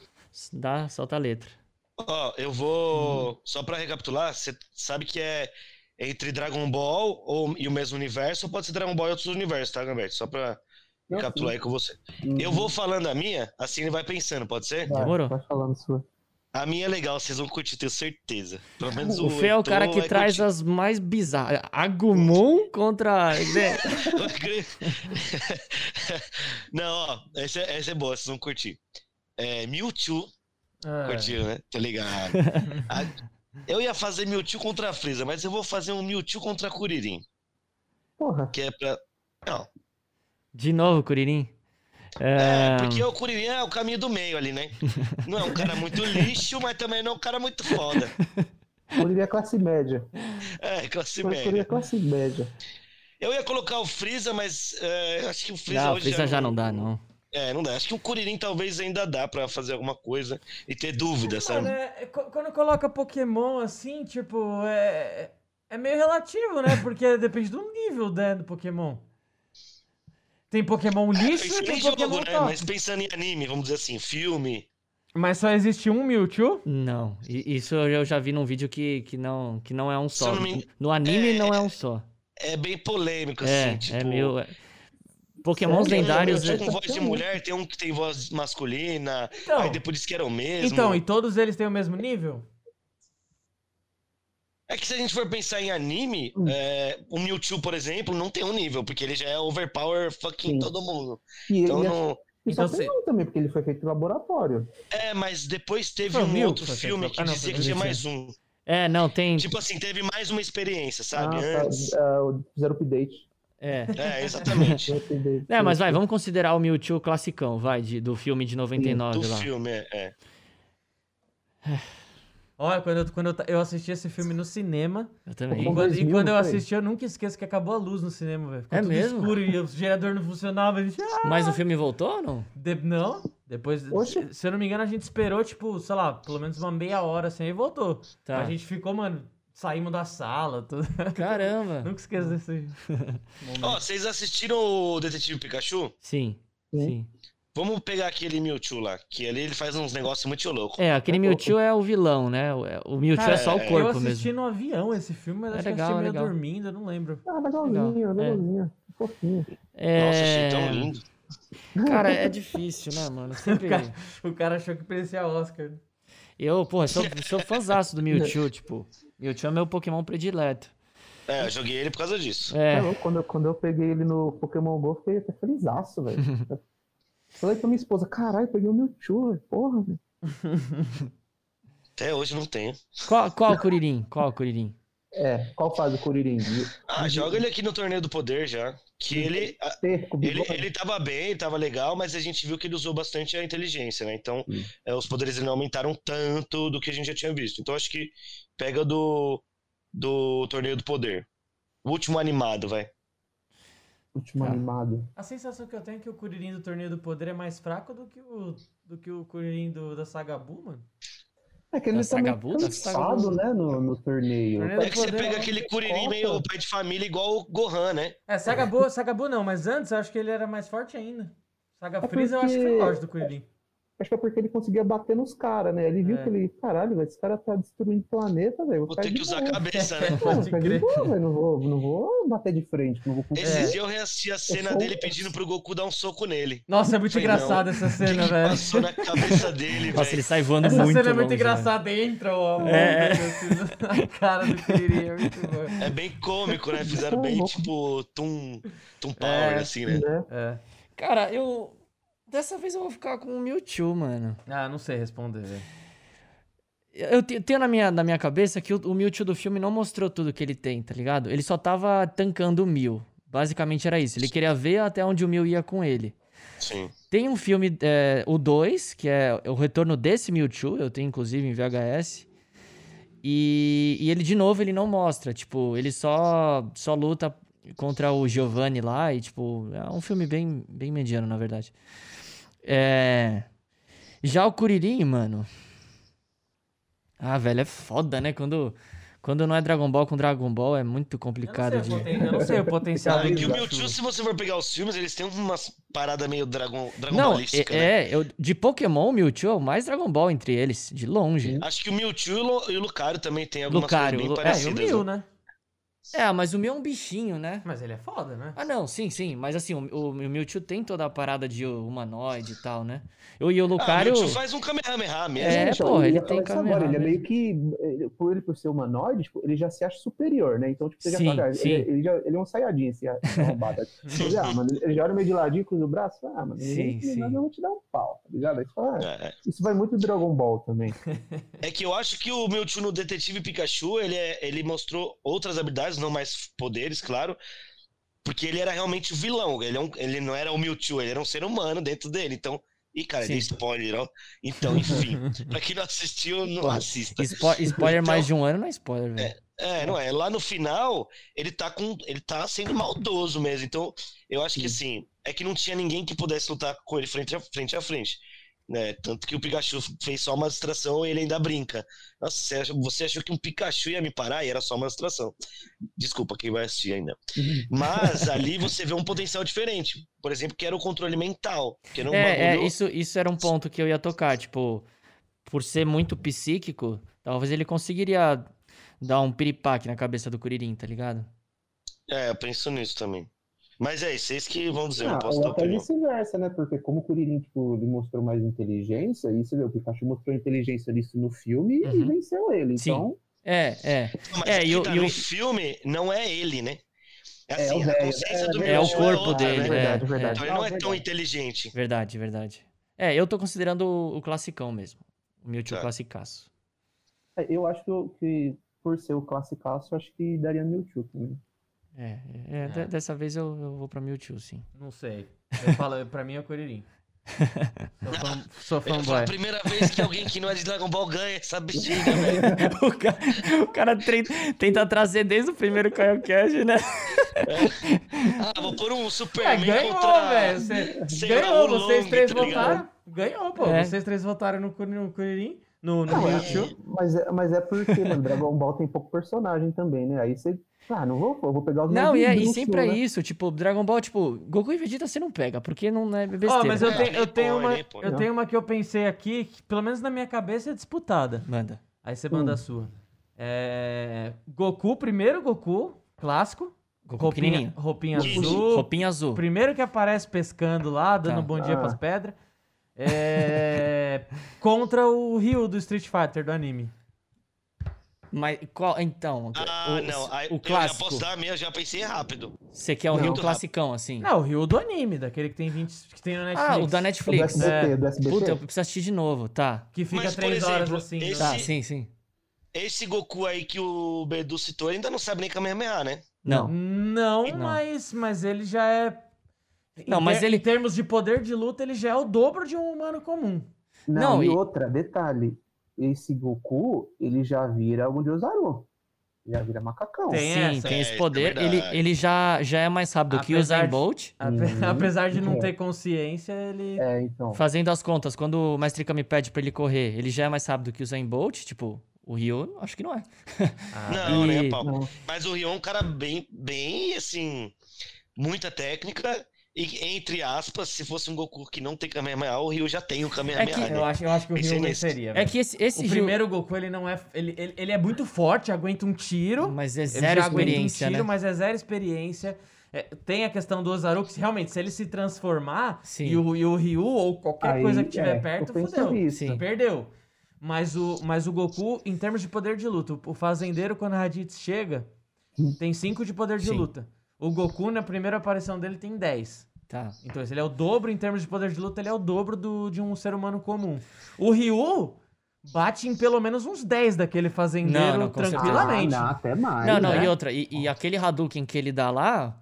Speaker 1: dá, solta a letra.
Speaker 4: Ó, eu vou. Só pra recapitular, você sabe que é entre Dragon Ball ou, e o mesmo universo, ou pode ser Dragon Ball e outros universos, tá, Gambert? Só pra recapitular aí com você.
Speaker 3: sim.
Speaker 4: Eu vou falando a minha, assim ele vai pensando, pode ser?
Speaker 3: Vai,
Speaker 1: Demorou.
Speaker 3: Vai falando sua.
Speaker 4: A minha é legal, vocês vão curtir, tenho certeza. Pelo menos o,
Speaker 1: O Fê é o cara que traz
Speaker 4: curtir.
Speaker 1: as mais bizarras. Agumon contra.
Speaker 4: Não, ó, essa, é- essa é boa, vocês vão curtir. É, Mewtwo,
Speaker 2: É.
Speaker 4: curtiu, né? Tá ligado? A- eu ia fazer Mewtwo contra a Freeza, mas eu vou fazer um Mewtwo contra a Kuririn,
Speaker 3: Porra.
Speaker 4: que é pra... Não,
Speaker 1: De novo, Curirim.
Speaker 4: é,
Speaker 1: É,
Speaker 4: porque o Kuririn é o caminho do meio ali, né? Não é um cara muito lixo, mas também não é um cara muito foda.
Speaker 3: Curirim é classe média.
Speaker 4: É, classe
Speaker 3: é
Speaker 4: média.
Speaker 3: classe média.
Speaker 4: Eu ia colocar o Freeza, mas é, eu acho que o Freeza
Speaker 1: Não,
Speaker 4: hoje
Speaker 1: Freeza já não dá, não.
Speaker 4: É, não dá. Acho que o Kuririn talvez ainda dá pra fazer alguma coisa e ter dúvida, sabe?
Speaker 2: Mano, é- é quando coloca Pokémon assim, tipo, é, é meio relativo, né? Porque depende do nível né, do Pokémon. Tem Pokémon lixo
Speaker 4: Isso
Speaker 2: e tem Pokémon
Speaker 4: jogo, né? Mas pensando em anime, vamos dizer assim, filme.
Speaker 2: Mas só existe um Mewtwo?
Speaker 1: Não, isso eu já vi num vídeo que, que, não, que não é um só.
Speaker 4: me-
Speaker 1: No anime
Speaker 4: É,
Speaker 1: não é um só.
Speaker 4: É bem polêmico,
Speaker 1: É,
Speaker 4: assim, tipo.
Speaker 1: é meio. É- Pokémons
Speaker 3: Sério?
Speaker 1: lendários.
Speaker 4: Tem um
Speaker 1: é-
Speaker 4: com voz de mulher, tem um que tem voz masculina.
Speaker 2: Então,
Speaker 4: Aí depois que era o mesmo.
Speaker 2: então, e todos eles têm o mesmo nível?
Speaker 4: É que se a gente for pensar em anime,
Speaker 3: Hum.
Speaker 4: é, o Mewtwo, por exemplo, não tem um nível, porque ele já é overpower fucking
Speaker 3: Sim.
Speaker 4: todo mundo.
Speaker 3: E
Speaker 4: Então
Speaker 3: ele é-
Speaker 4: não.
Speaker 3: e só
Speaker 2: Então,
Speaker 3: tem um também, porque ele foi feito em laboratório.
Speaker 4: É, mas depois teve
Speaker 2: Foi o
Speaker 4: um outro filme
Speaker 2: feito-
Speaker 4: que
Speaker 2: ah, não,
Speaker 4: dizia que tinha mais um.
Speaker 1: É, não, tem.
Speaker 4: Tipo assim, teve mais uma experiência, sabe?
Speaker 3: Ah, tá.
Speaker 4: Antes.
Speaker 3: Ah, o Zero Update.
Speaker 1: É.
Speaker 4: É, exatamente.
Speaker 1: É, mas vai, vamos considerar o Mewtwo classicão, vai, de, do filme de 99
Speaker 4: Do
Speaker 1: lá.
Speaker 4: filme, é. é.
Speaker 2: Olha, quando, eu, quando eu, eu assisti esse filme no cinema,
Speaker 1: Eu
Speaker 2: e
Speaker 1: também.
Speaker 3: Bom,
Speaker 2: quando, e
Speaker 3: 2000,
Speaker 2: quando eu assisti, eu nunca esqueço que acabou a luz no cinema, velho. Ficou
Speaker 1: É
Speaker 2: tudo
Speaker 1: mesmo?
Speaker 2: escuro e o gerador não funcionava. Gente, ah!
Speaker 1: Mas o filme voltou ou não?
Speaker 2: De- não, depois,
Speaker 3: Oxe.
Speaker 2: se eu não me engano, a gente esperou, tipo, sei lá, pelo menos uma meia hora assim, e voltou.
Speaker 1: Tá.
Speaker 2: A gente ficou, mano, saímos da sala, tudo.
Speaker 1: Caramba.
Speaker 2: Nunca esqueço desse
Speaker 4: Ó,
Speaker 2: momento.
Speaker 4: vocês assistiram o Detetive Pikachu?
Speaker 1: Sim,
Speaker 3: Sim.
Speaker 1: sim.
Speaker 4: Vamos pegar aquele Mewtwo lá, que ali ele faz uns negócios muito loucos.
Speaker 1: É, aquele Mewtwo é o vilão, né? O, é- o Mewtwo
Speaker 2: Cara,
Speaker 1: é só o
Speaker 4: é,
Speaker 2: eu
Speaker 1: corpo
Speaker 2: assisti
Speaker 1: mesmo.
Speaker 2: no avião esse filme, mas
Speaker 1: É
Speaker 2: acho que eu
Speaker 1: legal,
Speaker 2: assisti
Speaker 1: é
Speaker 2: meio
Speaker 1: legal.
Speaker 2: dormindo, eu não lembro.
Speaker 3: Ah, legalzinho,
Speaker 1: Legal, é.
Speaker 3: legalzinho. Fofinho.
Speaker 4: Nossa, achei tão
Speaker 1: É,
Speaker 4: lindo.
Speaker 1: Cara, é difícil, né, mano? Sempre.
Speaker 2: Cara, O cara achou que parecia Oscar.
Speaker 1: Eu, porra, sou, sou fãzaço do Mewtwo, tipo. Mewtwo é meu Pokémon predileto.
Speaker 4: É, eu joguei ele por causa disso.
Speaker 3: É, quando, eu, quando eu peguei ele no Pokémon GO, eu fiquei até felizaço, velho. Falei pra minha esposa, caralho, peguei o Mewtwo, velho. Porra, velho.
Speaker 4: Até hoje não tenho.
Speaker 1: qual, qual Kuririn? Qual Kuririn?
Speaker 3: É, qual fase o Kuririn?
Speaker 4: Ah, joga ele aqui no Torneio do Poder já. Que ele, ele,
Speaker 3: bigode.
Speaker 4: ele tava bem, tava legal, mas a gente viu que ele usou bastante a inteligência, né? Então,
Speaker 3: Sim.
Speaker 4: é, os poderes não aumentaram tanto do que a gente já tinha visto. Então, acho que pega do, do Torneio do Poder. O último animado, vai.
Speaker 3: Último
Speaker 1: Tá.
Speaker 3: animado.
Speaker 2: A sensação que eu tenho é que o Kuririn do Torneio do Poder é mais fraco do que o, do que o Kuririn do, da Saga Buu, mano.
Speaker 3: É que ele
Speaker 1: Da
Speaker 3: tá meio
Speaker 1: Sagabu? Da
Speaker 3: cansado,
Speaker 1: Sagabu.
Speaker 3: né, no, no torneio.
Speaker 4: É que você pega
Speaker 2: né?
Speaker 4: aquele
Speaker 3: Copa.
Speaker 4: meio pai de família igual o Gohan, né?
Speaker 2: É, Saga Buu, Saga Buu não, mas antes eu acho que ele era mais forte ainda. Saga
Speaker 3: É
Speaker 2: Freeza eu acho que foi forte do Kuririn.
Speaker 3: Acho que é porque ele conseguia bater nos caras, né? Ele viu
Speaker 2: É.
Speaker 3: que ele, caralho, velho, esse cara tá destruindo o planeta, velho.
Speaker 4: Vou ter que usar a cabeça, né?
Speaker 3: Não, boa, velho. Não vou, não vou bater de frente, não vou.
Speaker 4: Esses dias eu reassisti a cena dele pedindo pro Goku dar um soco nele.
Speaker 2: Nossa, é muito
Speaker 4: Foi
Speaker 2: engraçado essa
Speaker 4: O que,
Speaker 2: cena,
Speaker 4: que
Speaker 2: velho.
Speaker 4: passou na cabeça dele,
Speaker 1: Nossa, ele
Speaker 4: velho?
Speaker 1: sai voando
Speaker 2: Essa
Speaker 1: muito
Speaker 2: cena é muito
Speaker 1: né?
Speaker 2: engraçada, entra ó, a
Speaker 1: É, é.
Speaker 2: a cara do Kuririn, é muito bom.
Speaker 4: É bem cômico, né? Fizeram bem, tipo, Toon, toon Power,
Speaker 2: É,
Speaker 4: assim, né?
Speaker 3: né?
Speaker 2: É.
Speaker 1: Cara, eu. Dessa vez eu vou ficar com o Mewtwo, mano.
Speaker 2: Ah, não sei responder, velho.
Speaker 1: Eu te- tenho na minha, na minha cabeça que o, o Mewtwo do filme não mostrou tudo que ele tem, tá ligado? Ele só tava tancando o Mew. Basicamente era isso. Ele queria ver até onde o Mew ia com ele.
Speaker 4: Sim.
Speaker 1: Tem um filme, é, o 2, que é o retorno desse Mewtwo, eu tenho inclusive em VHS. E, e ele, de novo, ele não mostra. Tipo, ele só, só luta contra o Giovanni lá e, tipo, é um filme bem, bem mediano, na verdade. É... Já o Kuririn, mano... Ah, velho, é foda, né? Quando, quando não é Dragon Ball com Dragon Ball, é muito complicado
Speaker 2: eu,
Speaker 1: de...
Speaker 2: não sei o poten- eu não sei o potencial
Speaker 4: Ah,
Speaker 2: do
Speaker 4: é que o
Speaker 2: Mewtwo.
Speaker 4: Mewtwo, se você for pegar os filmes, eles têm umas paradas meio Dragon, Dragon
Speaker 1: Não,
Speaker 4: Ballística, né?
Speaker 1: é, é, eu, de Pokémon, o Mewtwo é o mais Dragon Ball entre eles, de longe.
Speaker 4: Acho que o Mewtwo e o Lu- e o Lucario também tem algumas
Speaker 1: Lucario,
Speaker 4: coisas
Speaker 1: Lu-
Speaker 4: bem
Speaker 1: é,
Speaker 2: É, e o
Speaker 4: parecidas.
Speaker 2: Mew,
Speaker 4: né?
Speaker 2: né?
Speaker 1: É, mas o Mew é um bichinho, né?
Speaker 2: Mas ele é foda, né?
Speaker 1: Ah, não, sim, sim. Mas assim, o, o, o Mewtwo tem toda a parada de humanoide e tal, né? Eu, e o
Speaker 4: Ah, o
Speaker 1: Lucario...
Speaker 4: Mewtwo faz um Kamehameha mesmo.
Speaker 1: É,
Speaker 3: Gente,
Speaker 1: porra,
Speaker 3: eu
Speaker 1: ele
Speaker 3: ia
Speaker 1: tem
Speaker 3: isso agora, Ele é
Speaker 1: Kamehameha.
Speaker 3: meio que, ele- por ele por ser humanoide, tipo, ele já se acha superior, né? Então, tipo, você
Speaker 1: Sim,
Speaker 3: já fala, ah,
Speaker 1: sim.
Speaker 3: ele, ele, já, ele é um saiadinho, esse arrombado. Você já, ah, mano, ele já olha meio de ladinho com o braço, ah, mano,
Speaker 1: Sim,
Speaker 3: ele,
Speaker 1: sim.
Speaker 3: eu vou te dar um pau, tá ligado? Aí você fala, ah,
Speaker 4: É,
Speaker 3: isso vai muito do Dragon Ball também.
Speaker 4: É que eu acho que o Mewtwo no Detetive Pikachu, ele, é- ele mostrou outras habilidades, não mais poderes, claro. Porque ele era realmente o vilão. Ele, é um- ele não era o Mewtwo, ele era um ser humano dentro dele. Então. Ih, cara,
Speaker 1: Sim.
Speaker 4: spoiler, ó. Então, enfim. pra quem não assistiu, não assista.
Speaker 1: Spo- spoiler
Speaker 4: Então-
Speaker 1: mais de um ano não é spoiler, velho.
Speaker 4: É, não é. Lá no final, ele tá com. Ele tá sendo maldoso mesmo. Então, eu acho que assim, é que não tinha ninguém que pudesse lutar com ele frente a frente. A frente né? Tanto que o Pikachu fez só uma distração e ele ainda brinca. Nossa, você achou, que um Pikachu ia me parar e era só uma distração. Desculpa quem vai assistir ainda. Mas ali você vê um potencial diferente. Por exemplo, que era o controle mental. Que era um
Speaker 1: É, é,
Speaker 4: bagulho-
Speaker 1: isso, isso era um ponto que eu ia tocar. Tipo, por ser muito psíquico, talvez ele conseguiria dar um piripaque na cabeça do Kuririn, tá ligado?
Speaker 4: É, eu penso nisso também. Mas é, vocês que vão dizer, eu
Speaker 3: Ah,
Speaker 4: não posso
Speaker 3: ou
Speaker 4: dar
Speaker 3: até vice-versa, né? Porque como o Kuririn, tipo, ele mostrou mais inteligência, e você vê, o Pikachu mostrou inteligência nisso no filme
Speaker 1: Uhum.
Speaker 3: e venceu ele.
Speaker 1: Sim.
Speaker 3: Então,
Speaker 1: É, é.
Speaker 4: Mas
Speaker 1: É,
Speaker 4: é,
Speaker 1: e o-
Speaker 4: tá,
Speaker 1: e o-
Speaker 4: no filme não é ele, né? É
Speaker 3: É,
Speaker 4: assim,
Speaker 3: o
Speaker 4: consciência do
Speaker 3: é,
Speaker 1: é o corpo dele,
Speaker 4: né?
Speaker 1: é,
Speaker 3: verdade,
Speaker 1: é.
Speaker 3: verdade.
Speaker 4: Então ele não é tão
Speaker 3: verdade.
Speaker 4: inteligente.
Speaker 1: Verdade, verdade. É, eu tô considerando o, o classicão mesmo. O Mewtwo
Speaker 4: Tá.
Speaker 1: classicaço.
Speaker 3: É, Eu acho que, eu- que por ser o classicaço, eu acho que daria Mewtwo também.
Speaker 1: É, é, é,
Speaker 2: É.
Speaker 1: dessa vez eu, eu vou pra Mewtwo, sim.
Speaker 2: Não sei. Eu falo, pra mim é o Kuririn. Sou, fã, sou
Speaker 4: falar,
Speaker 2: fanboy.
Speaker 4: a primeira vez que alguém que não é de Dragon Ball ganha essa bexiga, velho.
Speaker 1: o cara, o cara tre- tenta trazer desde o primeiro Kaiokash, né?
Speaker 4: Ah, vou pôr um
Speaker 2: É,
Speaker 4: Superman
Speaker 2: ganhou,
Speaker 4: contra...
Speaker 2: Você, ganhou, vocês
Speaker 4: Long,
Speaker 2: três
Speaker 4: tá
Speaker 2: votaram. Ganhou, pô.
Speaker 1: É.
Speaker 2: Vocês três votaram no, no Kuririn, no, no
Speaker 3: Não, é-
Speaker 2: Mewtwo.
Speaker 3: Mas é, mas é porque, mano, Dragon Ball tem pouco personagem também, né? Aí você. Ah, não vou, eu vou pegar os
Speaker 1: Não, e, é, e sempre é
Speaker 3: né?
Speaker 1: isso, tipo, Dragon Ball, tipo, Goku e Vegeta você não pega, porque não é besteira.
Speaker 2: Ó, mas eu
Speaker 4: É,
Speaker 2: tenho, eu tenho uma, eu tenho uma que eu pensei aqui, que pelo menos na minha cabeça é disputada.
Speaker 1: Manda.
Speaker 2: Aí você manda
Speaker 3: Hum.
Speaker 2: a sua. É, Goku, primeiro Goku, clássico.
Speaker 1: Goku
Speaker 2: roupinha, roupinha azul.
Speaker 1: Roupinha azul.
Speaker 2: Primeiro que aparece pescando lá, dando
Speaker 1: Tá.
Speaker 2: um bom dia
Speaker 3: Ah.
Speaker 2: pras pedras. É... Contra o Ryu do Street Fighter, do anime.
Speaker 1: Mas qual. Então.
Speaker 4: Ah,
Speaker 1: o,
Speaker 4: não. Aí,
Speaker 1: o
Speaker 4: eu já
Speaker 1: clássico.
Speaker 4: posso dar a minha, já pensei rápido.
Speaker 1: Você quer o
Speaker 3: Não.
Speaker 1: Rio classicão, assim?
Speaker 2: Não, o Ryu do anime, daquele que tem 20. que tem no Netflix.
Speaker 1: ah, o da
Speaker 3: O do
Speaker 1: Netflix.
Speaker 3: SBT, do SBT.
Speaker 1: Puta, eu preciso assistir de novo, tá.
Speaker 2: Que fica
Speaker 4: Mas, por
Speaker 2: três horas
Speaker 4: exemplo,
Speaker 2: assim.
Speaker 4: esse-
Speaker 1: Tá, sim, sim.
Speaker 4: Esse Goku aí que o Bedu citou, ele ainda não sabe nem Kamehameha, né?
Speaker 1: Não.
Speaker 2: Não,
Speaker 1: Não.
Speaker 2: Mas, mas ele já é.
Speaker 1: Não,
Speaker 2: em
Speaker 1: mas ele-
Speaker 2: Em termos de poder de luta, ele já é o dobro de um humano comum.
Speaker 3: Não,
Speaker 1: Não,
Speaker 3: e,
Speaker 1: e-
Speaker 3: outra, detalhe. Esse Goku, ele já vira o de Ozaru. Já vira macacão.
Speaker 2: Tem
Speaker 1: sim,
Speaker 2: essa.
Speaker 1: tem
Speaker 4: É,
Speaker 1: esse
Speaker 4: isso é
Speaker 1: poder. ele,
Speaker 4: verdade.
Speaker 1: ele já, já é mais rápido que o
Speaker 2: Apesar
Speaker 1: Usain
Speaker 2: de-
Speaker 1: Bolt.
Speaker 2: Ape-
Speaker 3: Uhum.
Speaker 2: Apesar de não
Speaker 3: É.
Speaker 2: ter consciência, ele.
Speaker 3: É, então.
Speaker 1: Fazendo as contas, quando o Mestre Kami pede pra ele correr, ele já é mais rápido que o Usain Bolt. Tipo, o Ryu, acho que não é.
Speaker 2: Ah,
Speaker 4: Não,
Speaker 1: e-
Speaker 4: nem a pau.
Speaker 3: Não.
Speaker 4: Mas o Ryu é um cara bem, bem, assim, muita técnica. E, entre aspas, se fosse um Goku que não tem Kamehameha, o Ryu já tem o Kamehameha.
Speaker 1: É que-
Speaker 4: né?
Speaker 2: eu, acho, eu acho que o
Speaker 4: Pensei
Speaker 2: Ryu
Speaker 4: nisso.
Speaker 2: venceria.
Speaker 1: É
Speaker 2: velho.
Speaker 1: que esse, esse
Speaker 2: O
Speaker 1: Ryu.
Speaker 2: primeiro Goku, ele não é. Ele, ele, ele é muito forte, aguenta um tiro.
Speaker 1: Mas é zero
Speaker 2: aguenta um
Speaker 1: experiência,
Speaker 2: tiro,
Speaker 1: né?
Speaker 2: mas é zero experiência. É, tem a questão do Ozaru, que realmente, se ele se transformar
Speaker 1: Sim.
Speaker 2: e o, e o Ryu ou qualquer
Speaker 3: Aí,
Speaker 2: coisa que tiver
Speaker 3: é,
Speaker 2: perto, fudeu.
Speaker 3: nisso.
Speaker 1: Sim.
Speaker 2: Perdeu. Mas o, mas o Goku, em termos de poder de luta, o fazendeiro, quando a Raditz chega, tem 5 de poder de
Speaker 1: Sim.
Speaker 2: luta. O Goku, na primeira aparição dele, tem 10.
Speaker 1: Tá.
Speaker 2: Então, se ele é o dobro em termos de poder de luta, ele é o dobro do, de um ser humano comum. O Ryu bate em pelo menos uns 10 daquele fazendeiro
Speaker 1: Não, não,
Speaker 2: tranquilamente.
Speaker 3: Ah, não, até mais.
Speaker 1: Não, não,
Speaker 2: né?
Speaker 1: e outra, e, e aquele Hadouken que ele dá lá,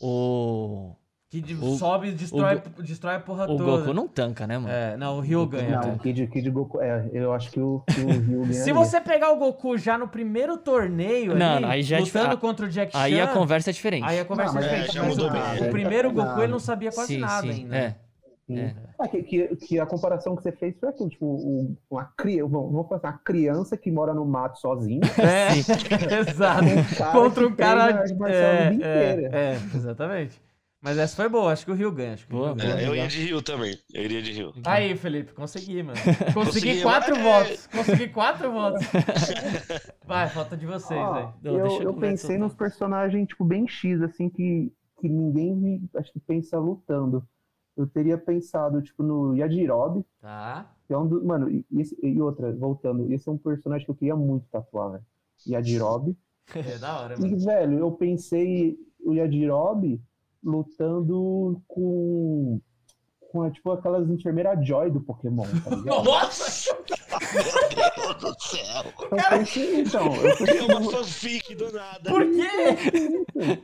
Speaker 1: o.
Speaker 2: Que de-
Speaker 1: O-
Speaker 2: sobe e destrói,
Speaker 1: o
Speaker 2: destrói a porra
Speaker 1: O
Speaker 2: toda.
Speaker 1: Goku não tanca, né, mano?
Speaker 2: É, não, o Ryu ganha.
Speaker 3: Não, o Kid, Kid Goku. É, eu acho que o, que o Ryu ganha.
Speaker 2: Se você pegar o Goku já no primeiro torneio
Speaker 1: Não,
Speaker 2: ali,
Speaker 1: não, aí já é
Speaker 2: lutando
Speaker 1: difer-
Speaker 2: contra o Jack Chan,
Speaker 1: Aí a conversa é diferente.
Speaker 2: aí a conversa
Speaker 3: Não,
Speaker 2: é diferente.
Speaker 4: é, mudou
Speaker 2: o-
Speaker 4: bem.
Speaker 2: o primeiro Goku ele não sabia quase
Speaker 1: sim,
Speaker 2: nada
Speaker 1: sim.
Speaker 2: ainda.
Speaker 1: É. É.
Speaker 3: Ah, que, que, que a comparação que você fez foi aquilo, tipo, um- uma criança, vamos falar uma criança que mora no mato sozinha.
Speaker 2: É, exato.
Speaker 3: cara
Speaker 2: Contra um cara.
Speaker 3: treina arte marcial a
Speaker 2: É,
Speaker 3: vida
Speaker 2: é,
Speaker 3: inteira.
Speaker 2: é, exatamente. Mas essa foi boa, acho que o Rio ganha. Acho que o
Speaker 1: Boa,
Speaker 2: Rio ganha.
Speaker 4: É, eu ia de Ryu também. Eu iria de Ryu.
Speaker 2: Aí, Felipe, consegui, mano. Consegui
Speaker 4: Consegui,
Speaker 2: quatro
Speaker 4: mas-
Speaker 2: votos. Consegui quatro votos. Vai, falta de vocês,
Speaker 3: Ó,
Speaker 2: velho.
Speaker 1: Não,
Speaker 3: eu,
Speaker 1: deixa eu
Speaker 3: pensei nos personagens, tipo, bem X, assim, que, que ninguém, acho que pensa lutando. Eu teria pensado, tipo, no Yajirobe,
Speaker 2: Tá.
Speaker 3: que é um do... Mano, e, esse- e outra, voltando, esse é um personagem que eu queria muito tatuar, velho. Yajirobe.
Speaker 2: É da hora,
Speaker 3: E,
Speaker 2: mano.
Speaker 3: velho, eu pensei o Yajirobe lutando com, com tipo, aquelas enfermeiras Joy do Pokémon, tá ligado?
Speaker 2: Nossa!
Speaker 4: Meu Deus do céu.
Speaker 3: Eu pensei, então, eu pensei,
Speaker 4: É uma fanfic do nada.
Speaker 2: Por quê?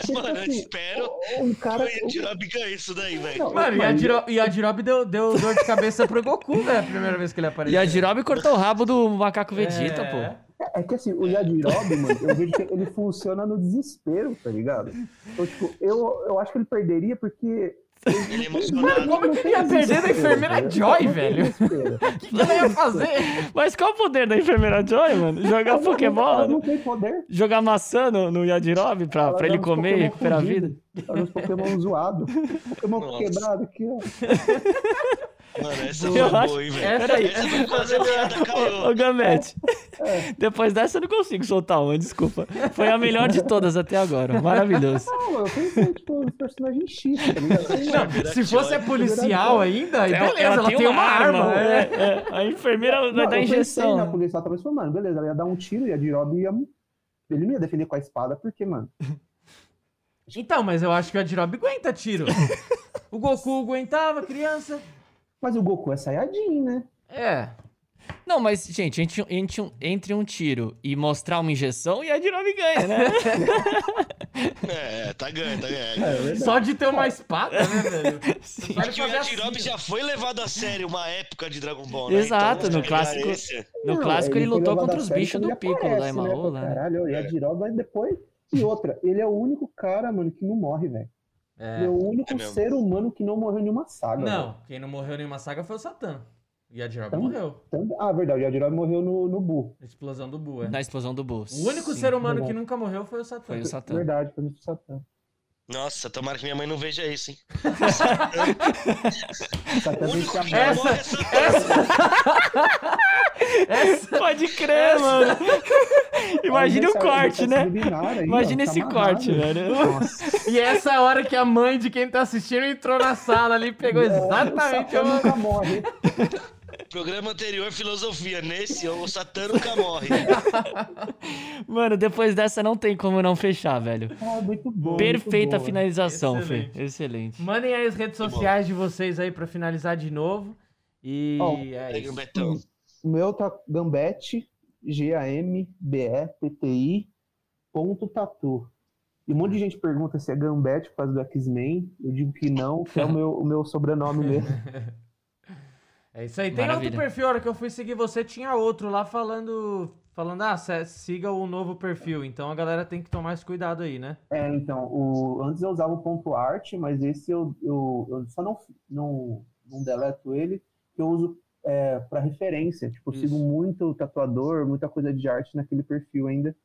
Speaker 3: tipo
Speaker 4: Mano, eu
Speaker 3: assim,
Speaker 4: espero
Speaker 3: um
Speaker 4: que
Speaker 3: cara...
Speaker 4: o Yajirobe ganhe isso daí, velho.
Speaker 2: Mano, e e deu, deu dor de cabeça pro Goku, velho, a primeira vez que ele apareceu.
Speaker 1: E a Jirobe cortou o rabo do macaco Vegeta,
Speaker 2: É.
Speaker 1: pô.
Speaker 3: É que assim, o Yajirobe, mano, eu vejo que ele funciona no desespero, tá ligado? Então, tipo, eu, eu acho que ele perderia porque.
Speaker 4: Ele é emocionado.
Speaker 2: Como que ele ia perder da enfermeira Joy, velho?
Speaker 3: velho?
Speaker 2: O que, que ela ia fazer?
Speaker 1: Mas qual o poder da enfermeira Joy, mano? Jogar Pokémon?
Speaker 3: não tem poder.
Speaker 1: Jogar maçã no, no Yajirobe pra, pra ele comer e recuperar a vida?
Speaker 3: Olha os Pokémon zoados. Pokémon
Speaker 4: Nossa.
Speaker 3: quebrado aqui, ó.
Speaker 4: Mano, essa
Speaker 1: Eu
Speaker 4: foi
Speaker 1: acho-
Speaker 4: boa, hein, velho.
Speaker 2: Essa
Speaker 1: Peraí.
Speaker 4: Essa foi a piada
Speaker 1: Ô,
Speaker 4: caiu.
Speaker 1: ô Gamete,
Speaker 3: É.
Speaker 1: depois dessa eu não consigo soltar uma, desculpa. Foi a melhor de todas até agora. Maravilhoso.
Speaker 3: Não, eu pensei, tipo, os personagens X, tá ligado?
Speaker 2: Não, se fosse a policial ainda, aí beleza, ela, tem, uma, arma.
Speaker 1: é,
Speaker 2: é.
Speaker 1: é. A enfermeira vai
Speaker 3: Não,
Speaker 1: dar
Speaker 3: eu pensei
Speaker 1: injeção.
Speaker 3: polícia, ela tava falando, mano, beleza, ela ia dar um tiro e a Jirobe ia... Ele não ia defender com a espada, porque, mano...
Speaker 2: Então, mas eu acho que a Jirobe aguenta tiro. O Goku aguentava, criança.
Speaker 3: Mas o Goku é Saiyajin, né?
Speaker 2: É.
Speaker 1: Não, mas, gente, entre, um- entre, um, entre um tiro e mostrar uma injeção, e a Jirobe ganha, né?
Speaker 4: É, tá ganho, tá
Speaker 3: É,
Speaker 4: ganho.
Speaker 3: verdade.
Speaker 2: Só de ter uma espada, né, velho? Só
Speaker 4: É
Speaker 2: de
Speaker 4: que o Yajirobe
Speaker 2: assim,
Speaker 4: já foi levado a sério uma época de Dragon Ball, né?
Speaker 1: Exato,
Speaker 4: Então,
Speaker 1: no clássico-
Speaker 4: esse-
Speaker 1: No
Speaker 3: Não,
Speaker 1: clássico ele
Speaker 3: foi
Speaker 1: lutou contra os bichos do
Speaker 3: ele
Speaker 1: Piccolo lá em
Speaker 3: aparece, né, pra
Speaker 1: né?
Speaker 3: Caralho, e a
Speaker 4: É.
Speaker 3: Jirobe vai depois... E outra, ele é o único cara, mano, que não morre, velho. É
Speaker 2: É.
Speaker 3: o único
Speaker 4: É
Speaker 3: ser humano que não morreu em nenhuma saga. velho.
Speaker 2: Não, quem não morreu em nenhuma saga foi o Satã. E a Jirobe
Speaker 3: Então-
Speaker 2: morreu.
Speaker 3: Ah, verdade, a Jirobe morreu no, no Buu.
Speaker 2: Explosão do Buu, é.
Speaker 1: Na explosão do Bus.
Speaker 2: O único
Speaker 1: Sim.
Speaker 2: ser humano
Speaker 3: verdade.
Speaker 2: que nunca morreu foi o Satã.
Speaker 1: Foi o Satã.
Speaker 3: Verdade, foi o Satã.
Speaker 4: Nossa, tomara que minha mãe não veja isso, hein? O único que.
Speaker 2: Essa-
Speaker 4: é Santana.
Speaker 2: Essa,
Speaker 1: Pode crer, mano. Imagine o
Speaker 3: Essa-
Speaker 1: corte,
Speaker 3: essa
Speaker 1: né?
Speaker 3: aí, ó,
Speaker 1: Imagina
Speaker 3: tá
Speaker 1: esse
Speaker 3: amarrado.
Speaker 1: corte, velho.
Speaker 3: Nossa.
Speaker 2: e essa é a hora que a mãe de quem tá assistindo entrou na sala ali e pegou exatamente
Speaker 3: É, o... nunca morre.
Speaker 4: Programa anterior, filosofia. Nesse, o Satã nunca morre.
Speaker 1: Mano, depois dessa não tem como não fechar, velho.
Speaker 3: Ah, muito bom.
Speaker 1: Perfeita
Speaker 3: muito bom.
Speaker 1: finalização,
Speaker 2: Excelente.
Speaker 1: Fê. Excelente.
Speaker 2: Mandem aí as redes
Speaker 4: Muito bom.
Speaker 2: sociais de vocês aí pra finalizar de novo. E
Speaker 3: Ó,
Speaker 2: é isso.
Speaker 3: O meu tá Gambete, G-A-M-B-E-T-T-I, ponto tatu. E um monte de gente pergunta se é Gambete por causa do X-Men. Eu digo que não, que é o meu, o meu sobrenome mesmo.
Speaker 2: É isso aí. Tem outro
Speaker 1: Maravilha.
Speaker 2: perfil, a hora que eu fui seguir você, tinha outro lá falando. Falando, ah, siga o novo perfil. Então a galera tem que tomar esse cuidado aí, né?
Speaker 3: É, então, o, antes eu usava o ponto art, mas esse eu, eu, eu só não, não, não deleto ele, que eu uso é, para referência. Tipo, eu
Speaker 2: Isso.
Speaker 3: sigo muito tatuador, muita coisa de arte naquele perfil ainda,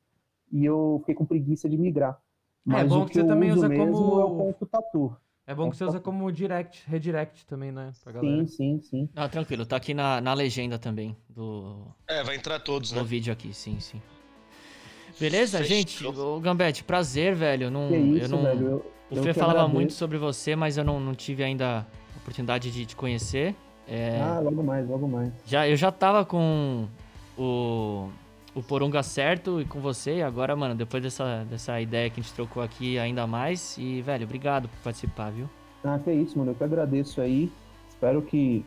Speaker 3: e eu fiquei com preguiça de migrar. Mas
Speaker 2: É bom
Speaker 3: o
Speaker 2: que
Speaker 3: que,
Speaker 2: você
Speaker 3: eu
Speaker 2: também
Speaker 3: uso
Speaker 2: usa
Speaker 3: mesmo
Speaker 2: como-
Speaker 3: é o ponto tatu.
Speaker 2: É bom que você usa como direct, redirect também, né? Pra galera.
Speaker 3: Sim, sim, sim.
Speaker 1: Não, tranquilo. Tá aqui na, na legenda também do,
Speaker 4: É, vai entrar todos, né?
Speaker 1: do vídeo aqui, sim, sim. Beleza,
Speaker 4: Fechou.
Speaker 1: gente? Ô, Gambete, prazer, velho. Não,
Speaker 3: Que
Speaker 1: eu
Speaker 3: isso,
Speaker 1: não,
Speaker 3: velho. Eu,
Speaker 1: O
Speaker 3: eu
Speaker 1: Fê falava
Speaker 3: agradeço.
Speaker 1: muito sobre você, mas eu não, não tive ainda a oportunidade de te conhecer. É,
Speaker 3: Ah, logo mais, logo mais.
Speaker 1: já, eu já tava com o, o Porunga certo e com você, e agora, mano, depois dessa, dessa ideia que a gente trocou aqui ainda mais. E, velho, obrigado por participar, viu?
Speaker 3: Ah, que isso, mano. Eu que agradeço aí. Espero que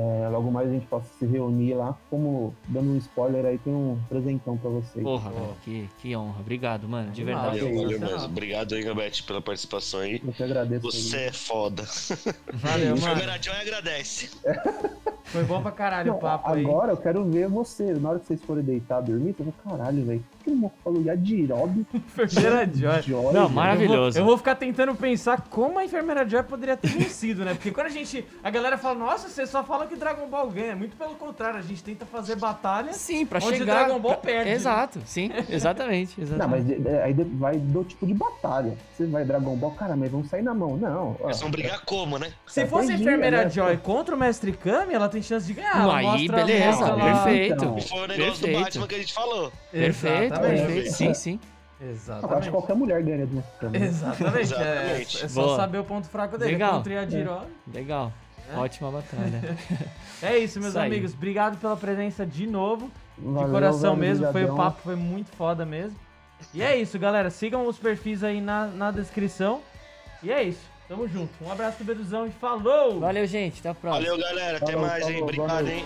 Speaker 3: é, logo mais a gente possa se reunir lá. Como, dando um spoiler aí, tem um presentão pra vocês.
Speaker 1: Porra, velho, que, que honra. Obrigado, mano, de verdade.
Speaker 4: Valeu, valeu mesmo. Obrigado aí, Gabete, pela participação aí.
Speaker 3: Eu que agradeço
Speaker 4: Você
Speaker 3: aí.
Speaker 4: é foda.
Speaker 2: Valeu, mano.
Speaker 4: Joy agradece.
Speaker 2: Foi bom pra caralho
Speaker 3: Não,
Speaker 2: o papo aí.
Speaker 3: agora eu quero ver você. Na hora que vocês forem deitar, dormir, eu vou, caralho, velho. Que o Moco falou? Yadirob?
Speaker 2: Enfermeira Joy.
Speaker 3: Joy,
Speaker 1: Não, maravilhoso.
Speaker 2: Eu vou, eu vou ficar tentando pensar como a enfermeira Joy poderia ter vencido, né? Porque quando a gente. A galera fala, nossa, você só fala que Dragon Ball ganha. Muito pelo contrário, a gente tenta fazer batalha.
Speaker 1: Sim, pra
Speaker 2: Onde
Speaker 1: chegar.
Speaker 2: Dragon Ball
Speaker 1: pra-
Speaker 2: perde, né?
Speaker 1: Exato, sim, exatamente.
Speaker 3: Não,
Speaker 1: exatamente.
Speaker 3: mas é, aí vai do tipo de batalha. Você vai Dragon Ball, cara, mas vão sair na mão. Não. ó,
Speaker 4: Eles vão brigar como, né?
Speaker 2: Se fosse a enfermeira
Speaker 3: né?
Speaker 2: Joy contra o Mestre Kami, ela tem chance de ganhar.
Speaker 1: Não, aí,
Speaker 2: mostra-
Speaker 1: beleza,
Speaker 2: mostra
Speaker 1: perfeito.
Speaker 3: Então,
Speaker 4: E foi o negócio
Speaker 1: Perfeito.
Speaker 4: do Batman que a gente falou.
Speaker 1: Perfeito,
Speaker 2: Exatamente.
Speaker 1: perfeito. Sim, sim.
Speaker 3: eu acho que
Speaker 2: Exatamente.
Speaker 3: qualquer mulher ganha de uma câmera.
Speaker 2: Exatamente.
Speaker 4: Exatamente.
Speaker 2: É, é só
Speaker 1: Boa.
Speaker 2: saber o ponto fraco dele.
Speaker 1: Legal.
Speaker 2: Contra Yajiro.
Speaker 1: Legal.
Speaker 2: É?
Speaker 1: Ótima batalha.
Speaker 2: É isso, meus
Speaker 1: Isso
Speaker 2: amigos. Obrigado pela presença de novo. De
Speaker 3: Valeu,
Speaker 2: coração
Speaker 3: velho,
Speaker 2: mesmo. Foi o papo, foi muito foda mesmo. E é isso, galera. Sigam os perfis aí na, na descrição. E é isso. Tamo junto. Um abraço do Beduzão e falou!
Speaker 1: Valeu, gente. Até a próxima.
Speaker 4: Valeu, galera. Até
Speaker 3: Falou,
Speaker 4: mais, hein?
Speaker 3: falou,
Speaker 4: Obrigado,
Speaker 3: valeu.
Speaker 4: hein?